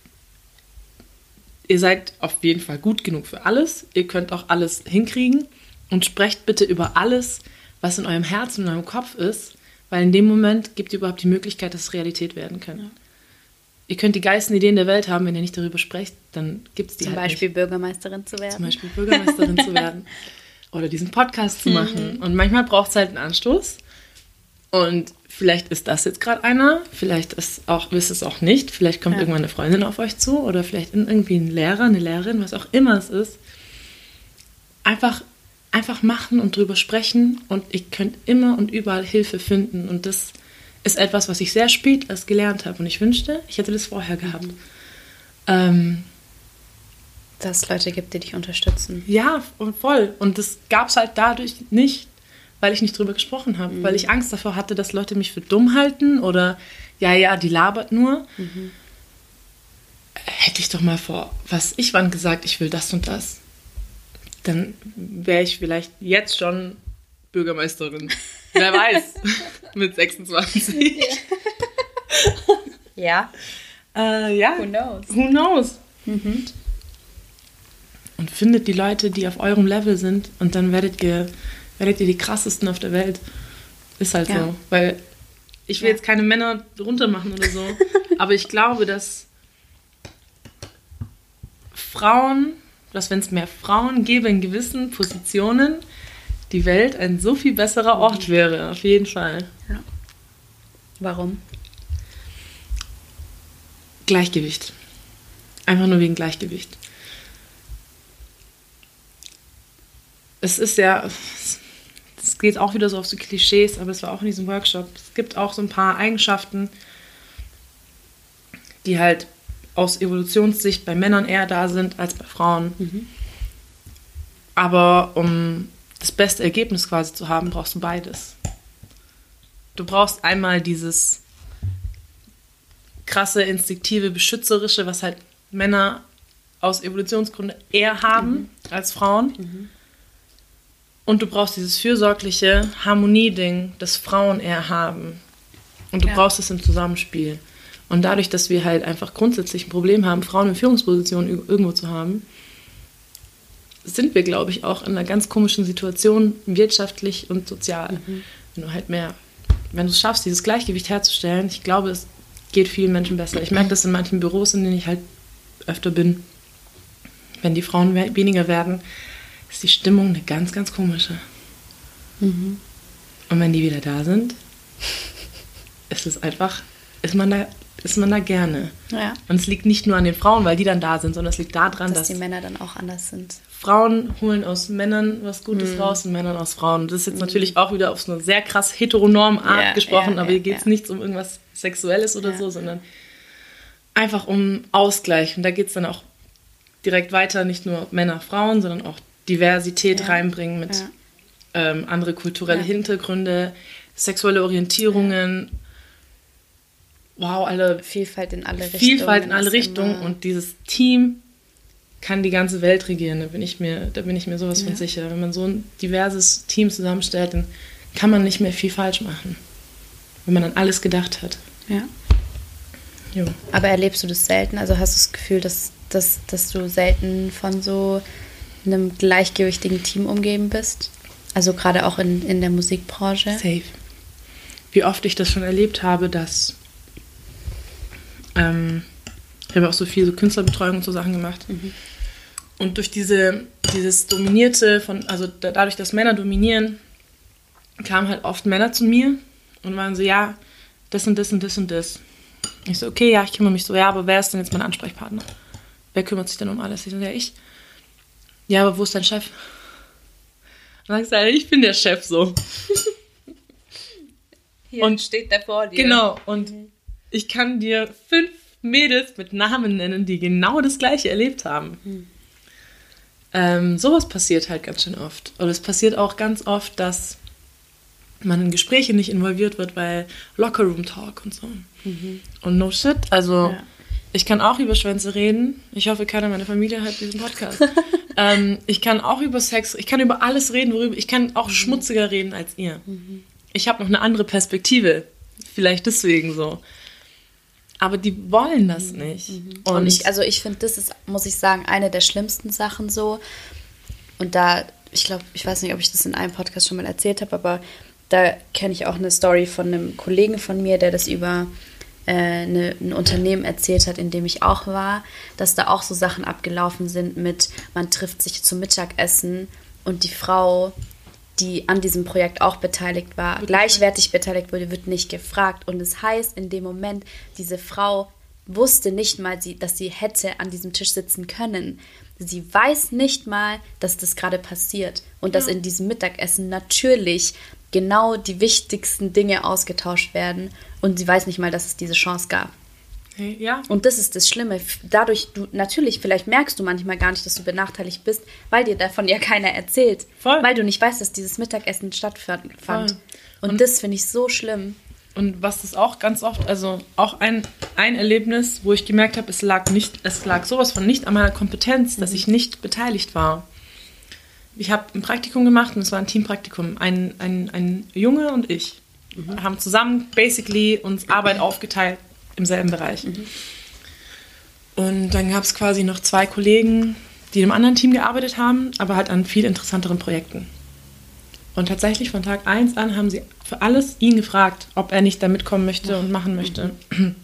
ihr seid auf jeden Fall gut genug für alles, ihr könnt auch alles hinkriegen und sprecht bitte über alles, was in eurem Herzen und in eurem Kopf ist, weil in dem Moment gibt ihr überhaupt die Möglichkeit, dass es Realität werden kann. Ihr könnt die geilsten Ideen der Welt haben, wenn ihr nicht darüber sprecht, dann gibt es die Zum halt Beispiel nicht Bürgermeisterin zu werden. zum Beispiel Bürgermeisterin zu werden oder diesen Podcast zu machen. Und manchmal braucht es halt einen Anstoß. Und vielleicht ist das jetzt gerade einer, vielleicht ist auch, wisst es auch nicht, vielleicht kommt Ja. irgendwann eine Freundin auf euch zu oder vielleicht irgendwie ein Lehrer, eine Lehrerin, was auch immer es ist. Einfach, einfach machen und drüber sprechen und ihr könnt immer und überall Hilfe finden. Und das ist etwas, was ich sehr spät erst gelernt habe. Und ich wünschte, ich hätte das vorher gehabt. Ähm, Dass es Leute gibt, die dich unterstützen. ja, und voll. Und das gab es halt dadurch nicht, weil ich nicht drüber gesprochen habe. Weil ich Angst davor hatte, dass Leute mich für dumm halten oder ja, ja, die labert nur. Hätte ich doch mal vor, was ich wann gesagt, ich will das und das. Dann wäre ich vielleicht jetzt schon Bürgermeisterin. Wer weiß. Mit 26. Ja. Äh, ja. Who knows? Who knows? Und findet die Leute, die auf eurem Level sind und dann werdet ihr, werdet ihr die krassesten auf der Welt. Ist halt Ja. so. Weil ich will Ja. jetzt keine Männer runtermachen oder so, aber ich glaube, dass Frauen, dass wenn es mehr Frauen gäbe in gewissen Positionen, die Welt ein so viel besserer Ort wäre, auf jeden Fall. Warum? Gleichgewicht. Einfach nur wegen Gleichgewicht. Es ist ja, es geht auch wieder so auf so Klischees, aber es war auch in diesem Workshop. Es gibt auch so ein paar Eigenschaften, die halt aus Evolutionssicht bei Männern eher da sind als bei Frauen. Aber um das beste Ergebnis quasi zu haben, brauchst du beides. Du brauchst einmal dieses krasse, instinktive, beschützerische, was halt Männer aus Evolutionsgründen eher haben als Frauen. Und du brauchst dieses fürsorgliche Harmonieding, das Frauen eher haben. Und du Ja. brauchst es im Zusammenspiel. Und dadurch, dass wir halt einfach grundsätzlich ein Problem haben, Frauen in Führungspositionen ir- irgendwo zu haben, sind wir, glaube ich, auch in einer ganz komischen Situation, wirtschaftlich und sozial. Wenn du halt mehr, wenn du es schaffst, dieses Gleichgewicht herzustellen, ich glaube, es geht vielen Menschen besser. Ich merke das in manchen Büros, in denen ich halt öfter bin. Wenn die Frauen we- weniger werden, ist die Stimmung eine ganz, ganz komische. Und wenn die wieder da sind, ist es einfach, ist man da, ist man da gerne. Ja. Und es liegt nicht nur an den Frauen, weil die dann da sind, sondern es liegt daran, Dass dass, die Männer dann auch anders sind. Frauen holen aus Männern was Gutes raus und Männern aus Frauen. Das ist jetzt natürlich auch wieder auf so eine sehr krass heteronorme Art Ja, gesprochen, ja, aber hier geht es nicht um irgendwas Sexuelles oder so, sondern einfach um Ausgleich. Und da geht es dann auch direkt weiter, nicht nur Männer, Frauen, sondern auch Diversität reinbringen mit ähm, andere kulturelle. Hintergründe, sexuelle Orientierungen. Wow, alle Vielfalt in alle Richtungen. Vielfalt in alle Richtungen und dieses Team kann die ganze Welt regieren. Da bin ich mir, da bin ich mir sowas von sicher. Wenn man so ein diverses Team zusammenstellt, dann kann man nicht mehr viel falsch machen. Wenn man an alles gedacht hat. Ja. Jo. Aber erlebst du das selten? Also hast du das Gefühl, dass, dass, dass du selten von so einem gleichgewichtigen Team umgeben bist? Also gerade auch in, in der Musikbranche? Safe. Wie oft ich das schon erlebt habe, dass ähm, ich habe auch so viel so Künstlerbetreuung und so Sachen gemacht. Mhm. Und durch diese, dieses Dominierte von, also dadurch, dass Männer dominieren, kamen halt oft Männer zu mir und waren so, ja, das und das und das und das. Ich so, okay, ja, ich kümmere mich so, ja, aber wer ist denn jetzt mein Ansprechpartner? Wer kümmert sich denn um alles? Ich so, ja, ich. Ja, aber wo ist dein Chef? Und dann sage ich, ich bin der Chef so. Hier und steht der vor dir. Genau, und mhm. ich kann dir fünf Mädels mit Namen nennen, die genau das Gleiche erlebt haben. Mhm. Ähm, sowas passiert halt ganz schön oft. Und es passiert auch ganz oft, dass man in Gespräche nicht involviert wird, weil Lockerroom-Talk und so. Mhm. Und no shit, also ja. ich kann auch über Schwänze reden. Ich hoffe, keiner meiner Familie hat diesen Podcast. ähm, ich kann auch über Sex, ich kann über alles reden, worüber ich kann auch mhm. schmutziger reden als ihr. Mhm. Ich habe noch eine andere Perspektive. Vielleicht deswegen so. Aber die wollen das mhm. nicht. Mhm. Und, und, ich, also ich finde, das ist, muss ich sagen, eine der schlimmsten Sachen so. Und da, ich glaube, ich weiß nicht, ob ich das in einem Podcast schon mal erzählt habe, aber da kenne ich auch eine Story von einem Kollegen von mir, der das über äh, eine, ein Unternehmen erzählt hat, in dem ich auch war, dass da auch so Sachen abgelaufen sind mit, man trifft sich zum Mittagessen und die Frau, die an diesem Projekt auch beteiligt war, gleichwertig beteiligt wurde, wird nicht gefragt. Und es das heißt, in dem Moment, diese Frau wusste nicht mal, dass sie hätte an diesem Tisch sitzen können. Sie weiß nicht mal, dass das gerade passiert und ja. dass in diesem Mittagessen natürlich genau die wichtigsten Dinge ausgetauscht werden und sie weiß nicht mal, dass es diese Chance gab. Ja. Und das ist das Schlimme. Dadurch, du natürlich, vielleicht merkst du manchmal gar nicht, dass du benachteiligt bist, weil dir davon ja keiner erzählt. Voll. Weil du nicht weißt, dass dieses Mittagessen stattfand. Und, und, das finde ich so schlimm. Und was ist auch ganz oft, also auch ein, ein Erlebnis, wo ich gemerkt habe, es lag nicht, es lag sowas von nicht an meiner Kompetenz, dass mhm. ich nicht beteiligt war ich habe ein Praktikum gemacht und es war ein Teampraktikum. Ein, ein, ein Junge und ich mhm. haben zusammen basically uns Arbeit aufgeteilt im selben Bereich. Mhm. Und dann gab es quasi noch zwei Kollegen, die im anderen Team gearbeitet haben, aber halt an viel interessanteren Projekten. Und tatsächlich von Tag 1 an haben sie für alles ihn gefragt, ob er nicht da mitkommen möchte und machen möchte. Mhm.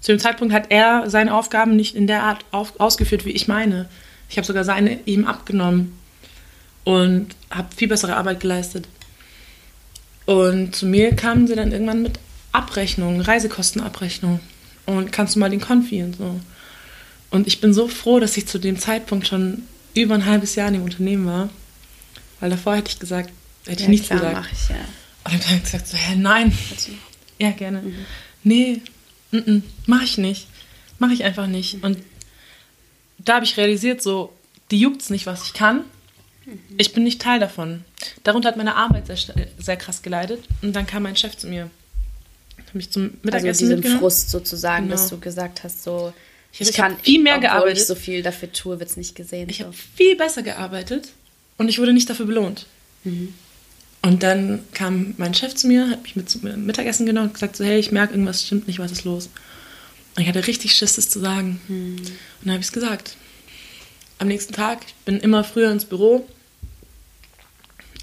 Zu dem Zeitpunkt hat er seine Aufgaben nicht in der Art auf, ausgeführt, wie ich meine. Ich habe sogar seine ihm abgenommen und habe viel bessere Arbeit geleistet. Und zu mir kamen sie dann irgendwann mit Abrechnung, Reisekostenabrechnung. Und kannst du mal den Konfi und so. Und ich bin so froh, dass ich zu dem Zeitpunkt schon über ein halbes Jahr in dem Unternehmen war. Weil davor hätte ich gesagt, hätte ja, ich nichts klar, gesagt. Mach ich, ja. Und dann habe ich gesagt, so, hä, nein. Ja, gerne. Mhm. Nee, n mach ich nicht. Mach ich einfach nicht. Mhm. Und da habe ich realisiert, so, die juckt es nicht, was ich kann. Ich bin nicht Teil davon. Darunter hat meine Arbeit sehr, sehr krass geleidet. Und dann kam mein Chef zu mir. Hat mich zum Mittagessen also diesen mitgenommen. Frust sozusagen, genau. dass du gesagt hast, so, ich, ich kann viel mehr gearbeitet. ich so viel dafür tue, wird es nicht gesehen. Ich so. habe viel besser gearbeitet und ich wurde nicht dafür belohnt. Mhm. Und dann kam mein Chef zu mir, hat mich mit zum Mittagessen genommen und gesagt so, hey, ich merke, irgendwas stimmt nicht, was ist los? Und ich hatte richtig Schiss, das zu sagen. Mhm. Und dann habe ich es gesagt. Am nächsten Tag, ich bin immer früher ins Büro.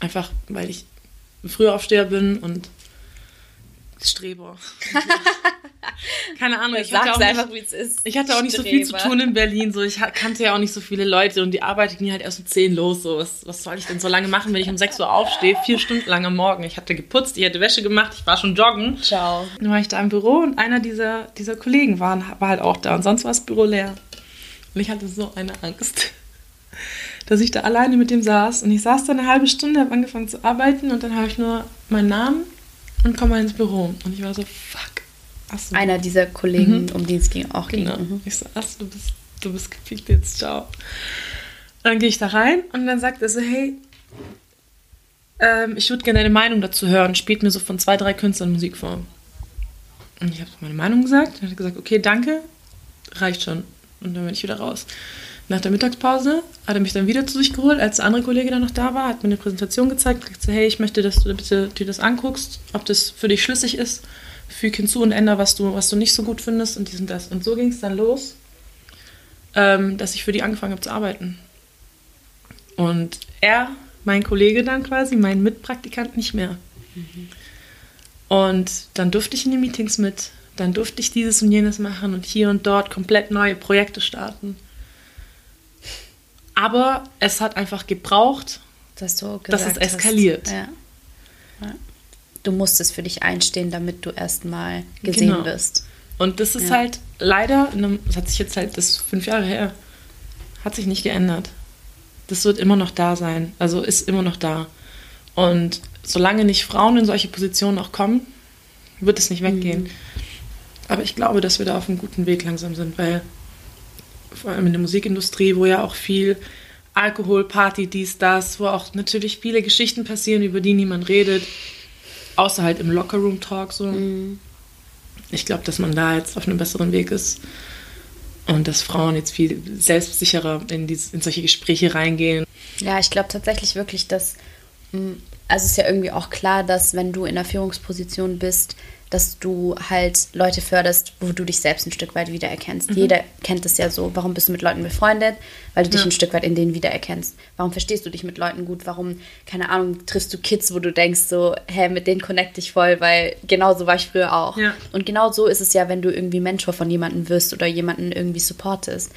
Einfach, weil ich früher Aufsteher bin und Streber. Keine Ahnung. Ich hatte, auch nicht, einfach, ich hatte auch nicht so viel zu tun in Berlin. So, ich kannte ja auch nicht so viele Leute und die Arbeit ging halt erst um 10 los. So, was, was soll ich denn so lange machen, wenn ich um 6 Uhr aufstehe? Vier Stunden lang am Morgen. Ich hatte geputzt, ich hatte Wäsche gemacht, ich war schon joggen. Ciao. Dann war ich da im Büro und einer dieser, dieser Kollegen war, war halt auch da und sonst war das Büro leer. Und ich hatte so eine Angst, dass ich da alleine mit dem saß. Und ich saß da eine halbe Stunde, habe angefangen zu arbeiten und dann habe ich nur meinen Namen und komme mal ins Büro. Und ich war so, fuck. Achso. Einer dieser Kollegen, mhm. um die es ging, auch genau. ging. Mhm. Ich so, achso, du bist, du bist gefickt jetzt, ciao. dann gehe ich da rein und dann sagt er so, hey, ähm, ich würde gerne deine Meinung dazu hören. Spielt mir so von zwei, drei Künstlern Musik vor. Und ich habe meine Meinung gesagt. Er hat gesagt, okay, danke, reicht schon. Und dann bin ich wieder raus. Nach der Mittagspause hat er mich dann wieder zu sich geholt, als der andere Kollege dann noch da war, hat mir eine Präsentation gezeigt, gesagt hey, ich möchte, dass du bitte dir das anguckst, ob das für dich schlüssig ist, füg hinzu und ändere, was du, was du nicht so gut findest und dies und das. Und so ging es dann los. ähm, dass ich für die angefangen habe zu arbeiten. Und er, mein Kollege dann quasi, mein Mitpraktikant nicht mehr. Mhm. Und dann durfte ich in die Meetings mit, dann durfte ich dieses und jenes machen und hier und dort komplett neue Projekte starten. Aber es hat einfach gebraucht, dass, du dass es eskaliert. Ja. Ja. Du musstest für dich einstehen, damit du erstmal gesehen genau. wirst. Und das ist ja. halt leider, das hat sich jetzt halt, das ist fünf Jahre her, hat sich nicht geändert. Das wird immer noch da sein. Also ist immer noch da. Und solange nicht Frauen in solche Positionen auch kommen, wird es nicht weggehen. Mhm. Aber ich glaube, dass wir da auf einem guten Weg langsam sind, weil vor allem in der Musikindustrie, wo ja auch viel Alkohol, Party, dies, das, wo auch natürlich viele Geschichten passieren, über die niemand redet, außer halt im Lockerroom-Talk so. Mhm. Ich glaube, dass man da jetzt auf einem besseren Weg ist und dass Frauen jetzt viel selbstsicherer in, die, in solche Gespräche reingehen. Ja, ich glaube tatsächlich wirklich, dass also es ist ja irgendwie auch klar, dass wenn du in der Führungsposition bist, dass du halt Leute förderst, wo du dich selbst ein Stück weit wiedererkennst. Mhm. Jeder kennt es ja so. Warum bist du mit Leuten befreundet? Weil du dich ein Stück weit in denen wiedererkennst. Warum verstehst du dich mit Leuten gut? Warum, keine Ahnung, triffst du Kids, wo du denkst so, hä, mit denen connect ich voll, weil genau so war ich früher auch. Ja. Und genau so ist es ja, wenn du irgendwie Mentor von jemandem wirst oder jemanden irgendwie supportest.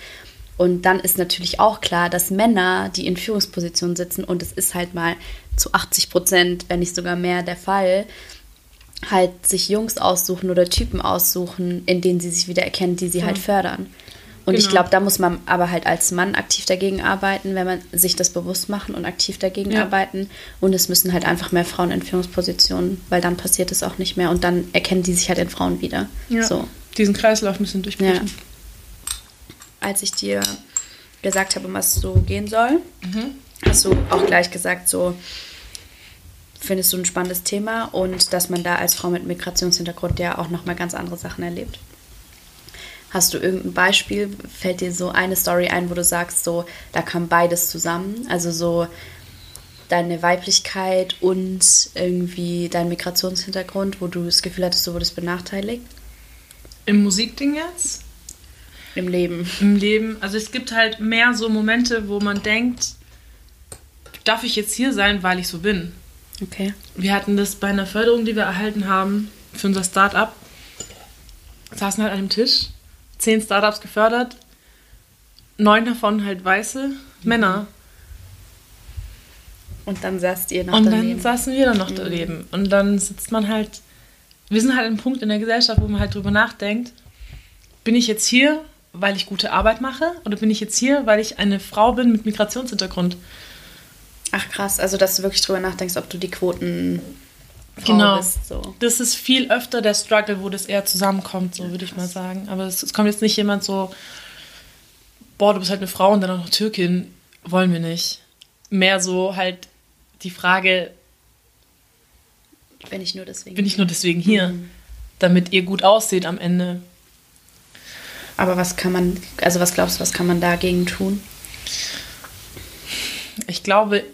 Und dann ist natürlich auch klar, dass Männer, die in Führungspositionen sitzen, und es ist halt mal zu 80 Prozent, wenn nicht sogar mehr der Fall, halt sich Jungs aussuchen oder Typen aussuchen, in denen sie sich wieder erkennen, die sie ja. halt fördern. Und genau. ich glaube, da muss man aber halt als Mann aktiv dagegen arbeiten, wenn man sich das bewusst machen und aktiv dagegen ja. arbeiten. Und es müssen halt einfach mehr Frauen in Führungspositionen, weil dann passiert es auch nicht mehr und dann erkennen die sich halt in Frauen wieder. Ja. So. Diesen Kreislauf bisschen durchbrechen. Ja. Als ich dir gesagt habe, um was so gehen soll, mhm. hast du auch gleich gesagt, so, findest du ein spannendes Thema und dass man da als Frau mit Migrationshintergrund ja auch nochmal ganz andere Sachen erlebt. Hast du irgendein Beispiel? Fällt dir so eine Story ein, wo du sagst, so, da kam beides zusammen? Also so deine Weiblichkeit und irgendwie dein Migrationshintergrund, wo du das Gefühl hattest, du wurdest benachteiligt? Im Musikding jetzt? Im Leben. Im Leben. Also es gibt halt mehr so Momente, wo man denkt, darf ich jetzt hier sein, weil ich so bin? Okay. Wir hatten das bei einer Förderung, die wir erhalten haben für unser Start-up. Saßen halt an einem Tisch, zehn Startups gefördert, neun davon halt weiße mhm. Männer. Und dann saßt ihr noch Und daneben. dann saßen wir dann noch mhm. daneben. Und dann sitzt man halt, wir sind halt an einem Punkt in der Gesellschaft, wo man halt drüber nachdenkt, bin ich jetzt hier, weil ich gute Arbeit mache? Oder bin ich jetzt hier, weil ich eine Frau bin mit Migrationshintergrund? Ach krass, also dass du wirklich drüber nachdenkst, ob du die Quoten genau. Bist, so. Das ist viel öfter der Struggle, wo das eher zusammenkommt, so würde ich mal sagen. Aber es, es, kommt jetzt nicht jemand so, boah, du bist halt eine Frau und dann auch noch Türkin, wollen wir nicht. Mehr so halt die Frage, bin ich nur deswegen bin ich nur deswegen hier, mhm. damit ihr gut aussieht am Ende. Aber was kann man, also was glaubst du, was kann man dagegen tun? Ich glaube,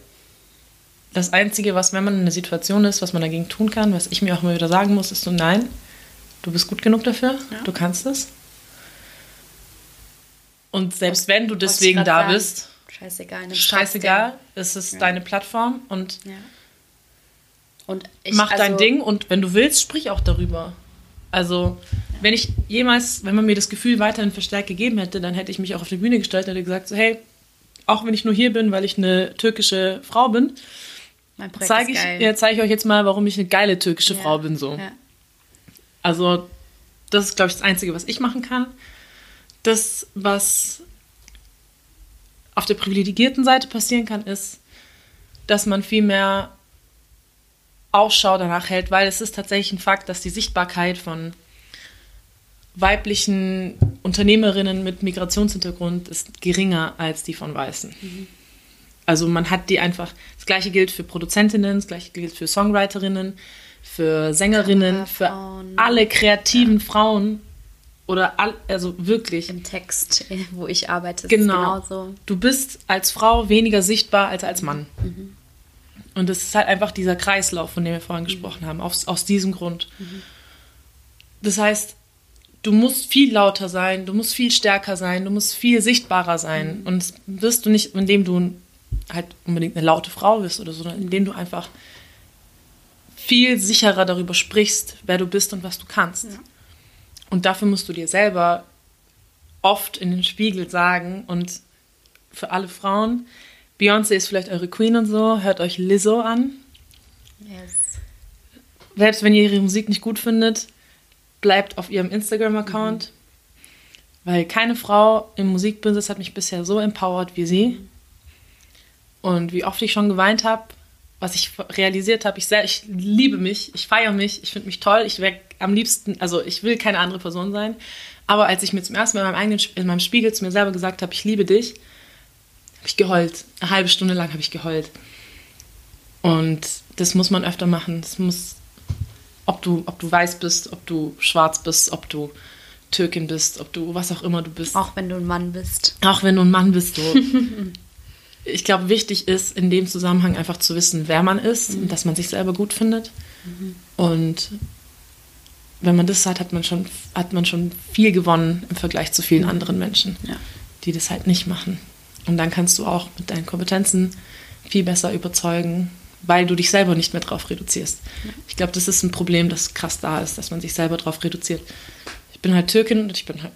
das Einzige, was, wenn man in einer Situation ist, was man dagegen tun kann, was ich mir auch immer wieder sagen muss, ist so, nein, du bist gut genug dafür, ja. du kannst es. Und selbst was, wenn du deswegen da sagen, bist, scheißegal, scheißegal, es ist ja. deine Plattform und, ja. und ich, mach also, dein Ding und wenn du willst, sprich auch darüber. Also, wenn ich jemals, wenn man mir das Gefühl weiterhin verstärkt gegeben hätte, dann hätte ich mich auch auf die Bühne gestellt und hätte gesagt, so, hey, auch wenn ich nur hier bin, weil ich eine türkische Frau bin, zeige ich, ja, zeig ich euch jetzt mal, warum ich eine geile türkische ja. Frau bin. So. Ja. Also, das ist, glaube ich, das Einzige, was ich machen kann. Das, was auf der privilegierten Seite passieren kann, ist, dass man viel mehr Ausschau danach hält, weil es ist tatsächlich ein Fakt, dass die Sichtbarkeit von weiblichen Unternehmerinnen mit Migrationshintergrund ist geringer als die von Weißen. Mhm. Also man hat die einfach, das gleiche gilt für Produzentinnen, das gleiche gilt für Songwriterinnen, für Sängerinnen, für alle kreativen ja. Frauen oder all, also wirklich. Im Text, wo ich arbeite, genau. genauso. Du bist als Frau weniger sichtbar als als Mann. Mhm. Und das ist halt einfach dieser Kreislauf, von dem wir vorhin mhm. gesprochen haben, aus, aus diesem Grund. Mhm. Das heißt, du musst viel lauter sein, du musst viel stärker sein, du musst viel sichtbarer sein. Mhm. Und das wirst du nicht, indem du halt unbedingt eine laute Frau bist oder so, sondern indem du einfach viel sicherer darüber sprichst, wer du bist und was du kannst. Ja. Und dafür musst du dir selber oft in den Spiegel sagen und für alle Frauen, Beyoncé ist vielleicht eure Queen und so, hört euch Lizzo an. Yes. Selbst wenn ihr ihre Musik nicht gut findet, bleibt auf ihrem Instagram-Account. Mhm. Weil keine Frau im Musikbusiness hat mich bisher so empowered wie sie. Und wie oft ich schon geweint habe, was ich realisiert habe, ich, ich liebe mich, ich feiere mich, ich finde mich toll, ich wäre am liebsten, also ich will keine andere Person sein. Aber als ich mir zum ersten Mal in meinem, eigenen, in meinem Spiegel zu mir selber gesagt habe, ich liebe dich, habe ich geheult. Eine halbe Stunde lang habe ich geheult. Und das muss man öfter machen. Das muss, ob du, ob du weiß bist, ob du schwarz bist, ob du Türkin bist, ob du was auch immer du bist. Auch wenn du ein Mann bist. Auch wenn du ein Mann bist, so. ich glaube, wichtig ist in dem Zusammenhang einfach zu wissen, wer man ist mhm. und dass man sich selber gut findet. Mhm. Und wenn man das hat, hat man schon, hat man schon viel gewonnen im Vergleich zu vielen anderen Menschen, ja. die das halt nicht machen. Und dann kannst du auch mit deinen Kompetenzen viel besser überzeugen, weil du dich selber nicht mehr drauf reduzierst. Ja. Ich glaube, das ist ein Problem, das krass da ist, dass man sich selber drauf reduziert. Ich bin halt Türkin und ich bin halt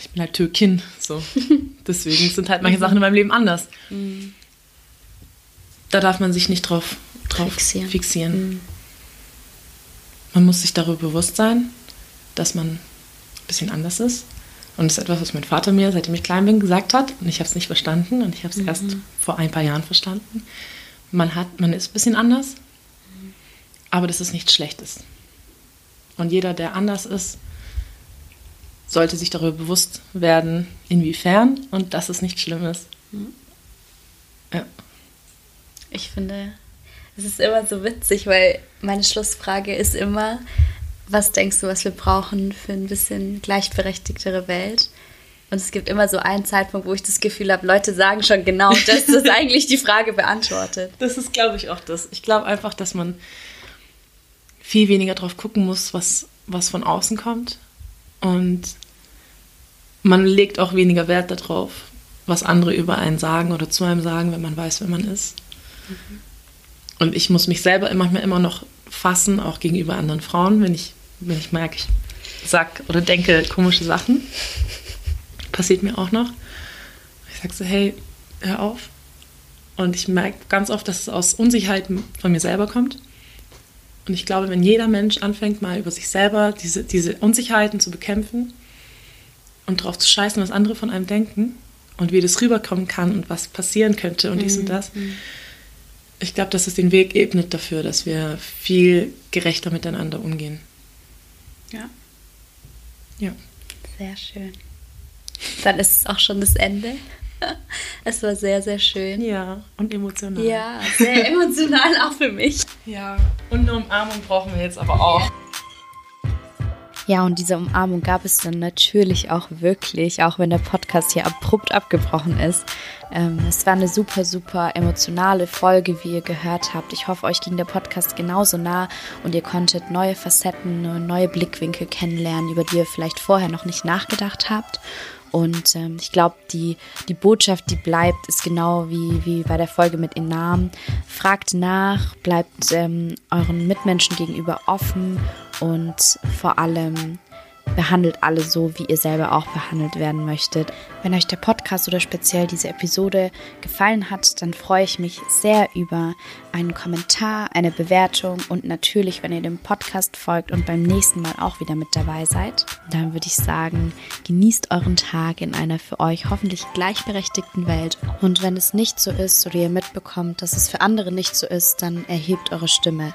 ich bin halt Türkin. So. Deswegen sind halt manche Sachen in meinem Leben anders. Mhm. Da darf man sich nicht drauf, drauf fixieren. fixieren. Mhm. Man muss sich darüber bewusst sein, dass man ein bisschen anders ist. Und das ist etwas, was mein Vater mir, seitdem ich klein bin, gesagt hat. Und ich habe es nicht verstanden. Und ich habe es mhm. erst vor ein paar Jahren verstanden. Man, hat, man ist ein bisschen anders. Aber das ist nichts Schlechtes. Und jeder, der anders ist, sollte sich darüber bewusst werden, inwiefern und dass es nicht schlimm ist. Mhm. Ja. Ich finde, es ist immer so witzig, weil meine Schlussfrage ist immer, was denkst du, was wir brauchen für ein bisschen gleichberechtigtere Welt? Und es gibt immer so einen Zeitpunkt, wo ich das Gefühl habe, Leute sagen schon genau, dass das eigentlich die Frage beantwortet. Das ist, glaube ich, auch das. Ich glaube einfach, dass man viel weniger drauf gucken muss, was, was von außen kommt, und man legt auch weniger Wert darauf, was andere über einen sagen oder zu einem sagen, wenn man weiß, wer man ist. Mhm. Und ich muss mich selber manchmal immer noch fassen, auch gegenüber anderen Frauen, wenn ich, wenn ich merke, ich sag oder denke komische Sachen. Passiert mir auch noch. Ich sage so, hey, hör auf. Und ich merke ganz oft, dass es aus Unsicherheit von mir selber kommt. Und ich glaube, wenn jeder Mensch anfängt, mal über sich selber diese, diese Unsicherheiten zu bekämpfen und drauf zu scheißen, was andere von einem denken und wie das rüberkommen kann und was passieren könnte und dies und mhm. das, ich glaube, dass es den Weg ebnet dafür, dass wir viel gerechter miteinander umgehen. Ja. Ja. Sehr schön. Dann ist es auch schon das Ende. Es war sehr, sehr schön. Ja, und emotional. Ja, sehr emotional auch für mich. Ja, und eine Umarmung brauchen wir jetzt aber auch. Ja, und diese Umarmung gab es dann natürlich auch wirklich, auch wenn der Podcast hier abrupt abgebrochen ist. Ähm, es war eine super, super emotionale Folge, wie ihr gehört habt. Ich hoffe, euch ging der Podcast genauso nah und ihr konntet neue Facetten, neue Blickwinkel kennenlernen, über die ihr vielleicht vorher noch nicht nachgedacht habt. Und ähm, ich glaube, die, die Botschaft, die bleibt, ist genau wie, wie bei der Folge mit Inam. Fragt nach, bleibt ähm, euren Mitmenschen gegenüber offen und vor allem behandelt alle so, wie ihr selber auch behandelt werden möchtet. Wenn euch der Podcast oder speziell diese Episode gefallen hat, dann freue ich mich sehr über einen Kommentar, eine Bewertung und natürlich, wenn ihr dem Podcast folgt und beim nächsten Mal auch wieder mit dabei seid. Dann würde ich sagen, genießt euren Tag in einer für euch hoffentlich gleichberechtigten Welt. Und wenn es nicht so ist oder ihr mitbekommt, dass es für andere nicht so ist, dann erhebt eure Stimme.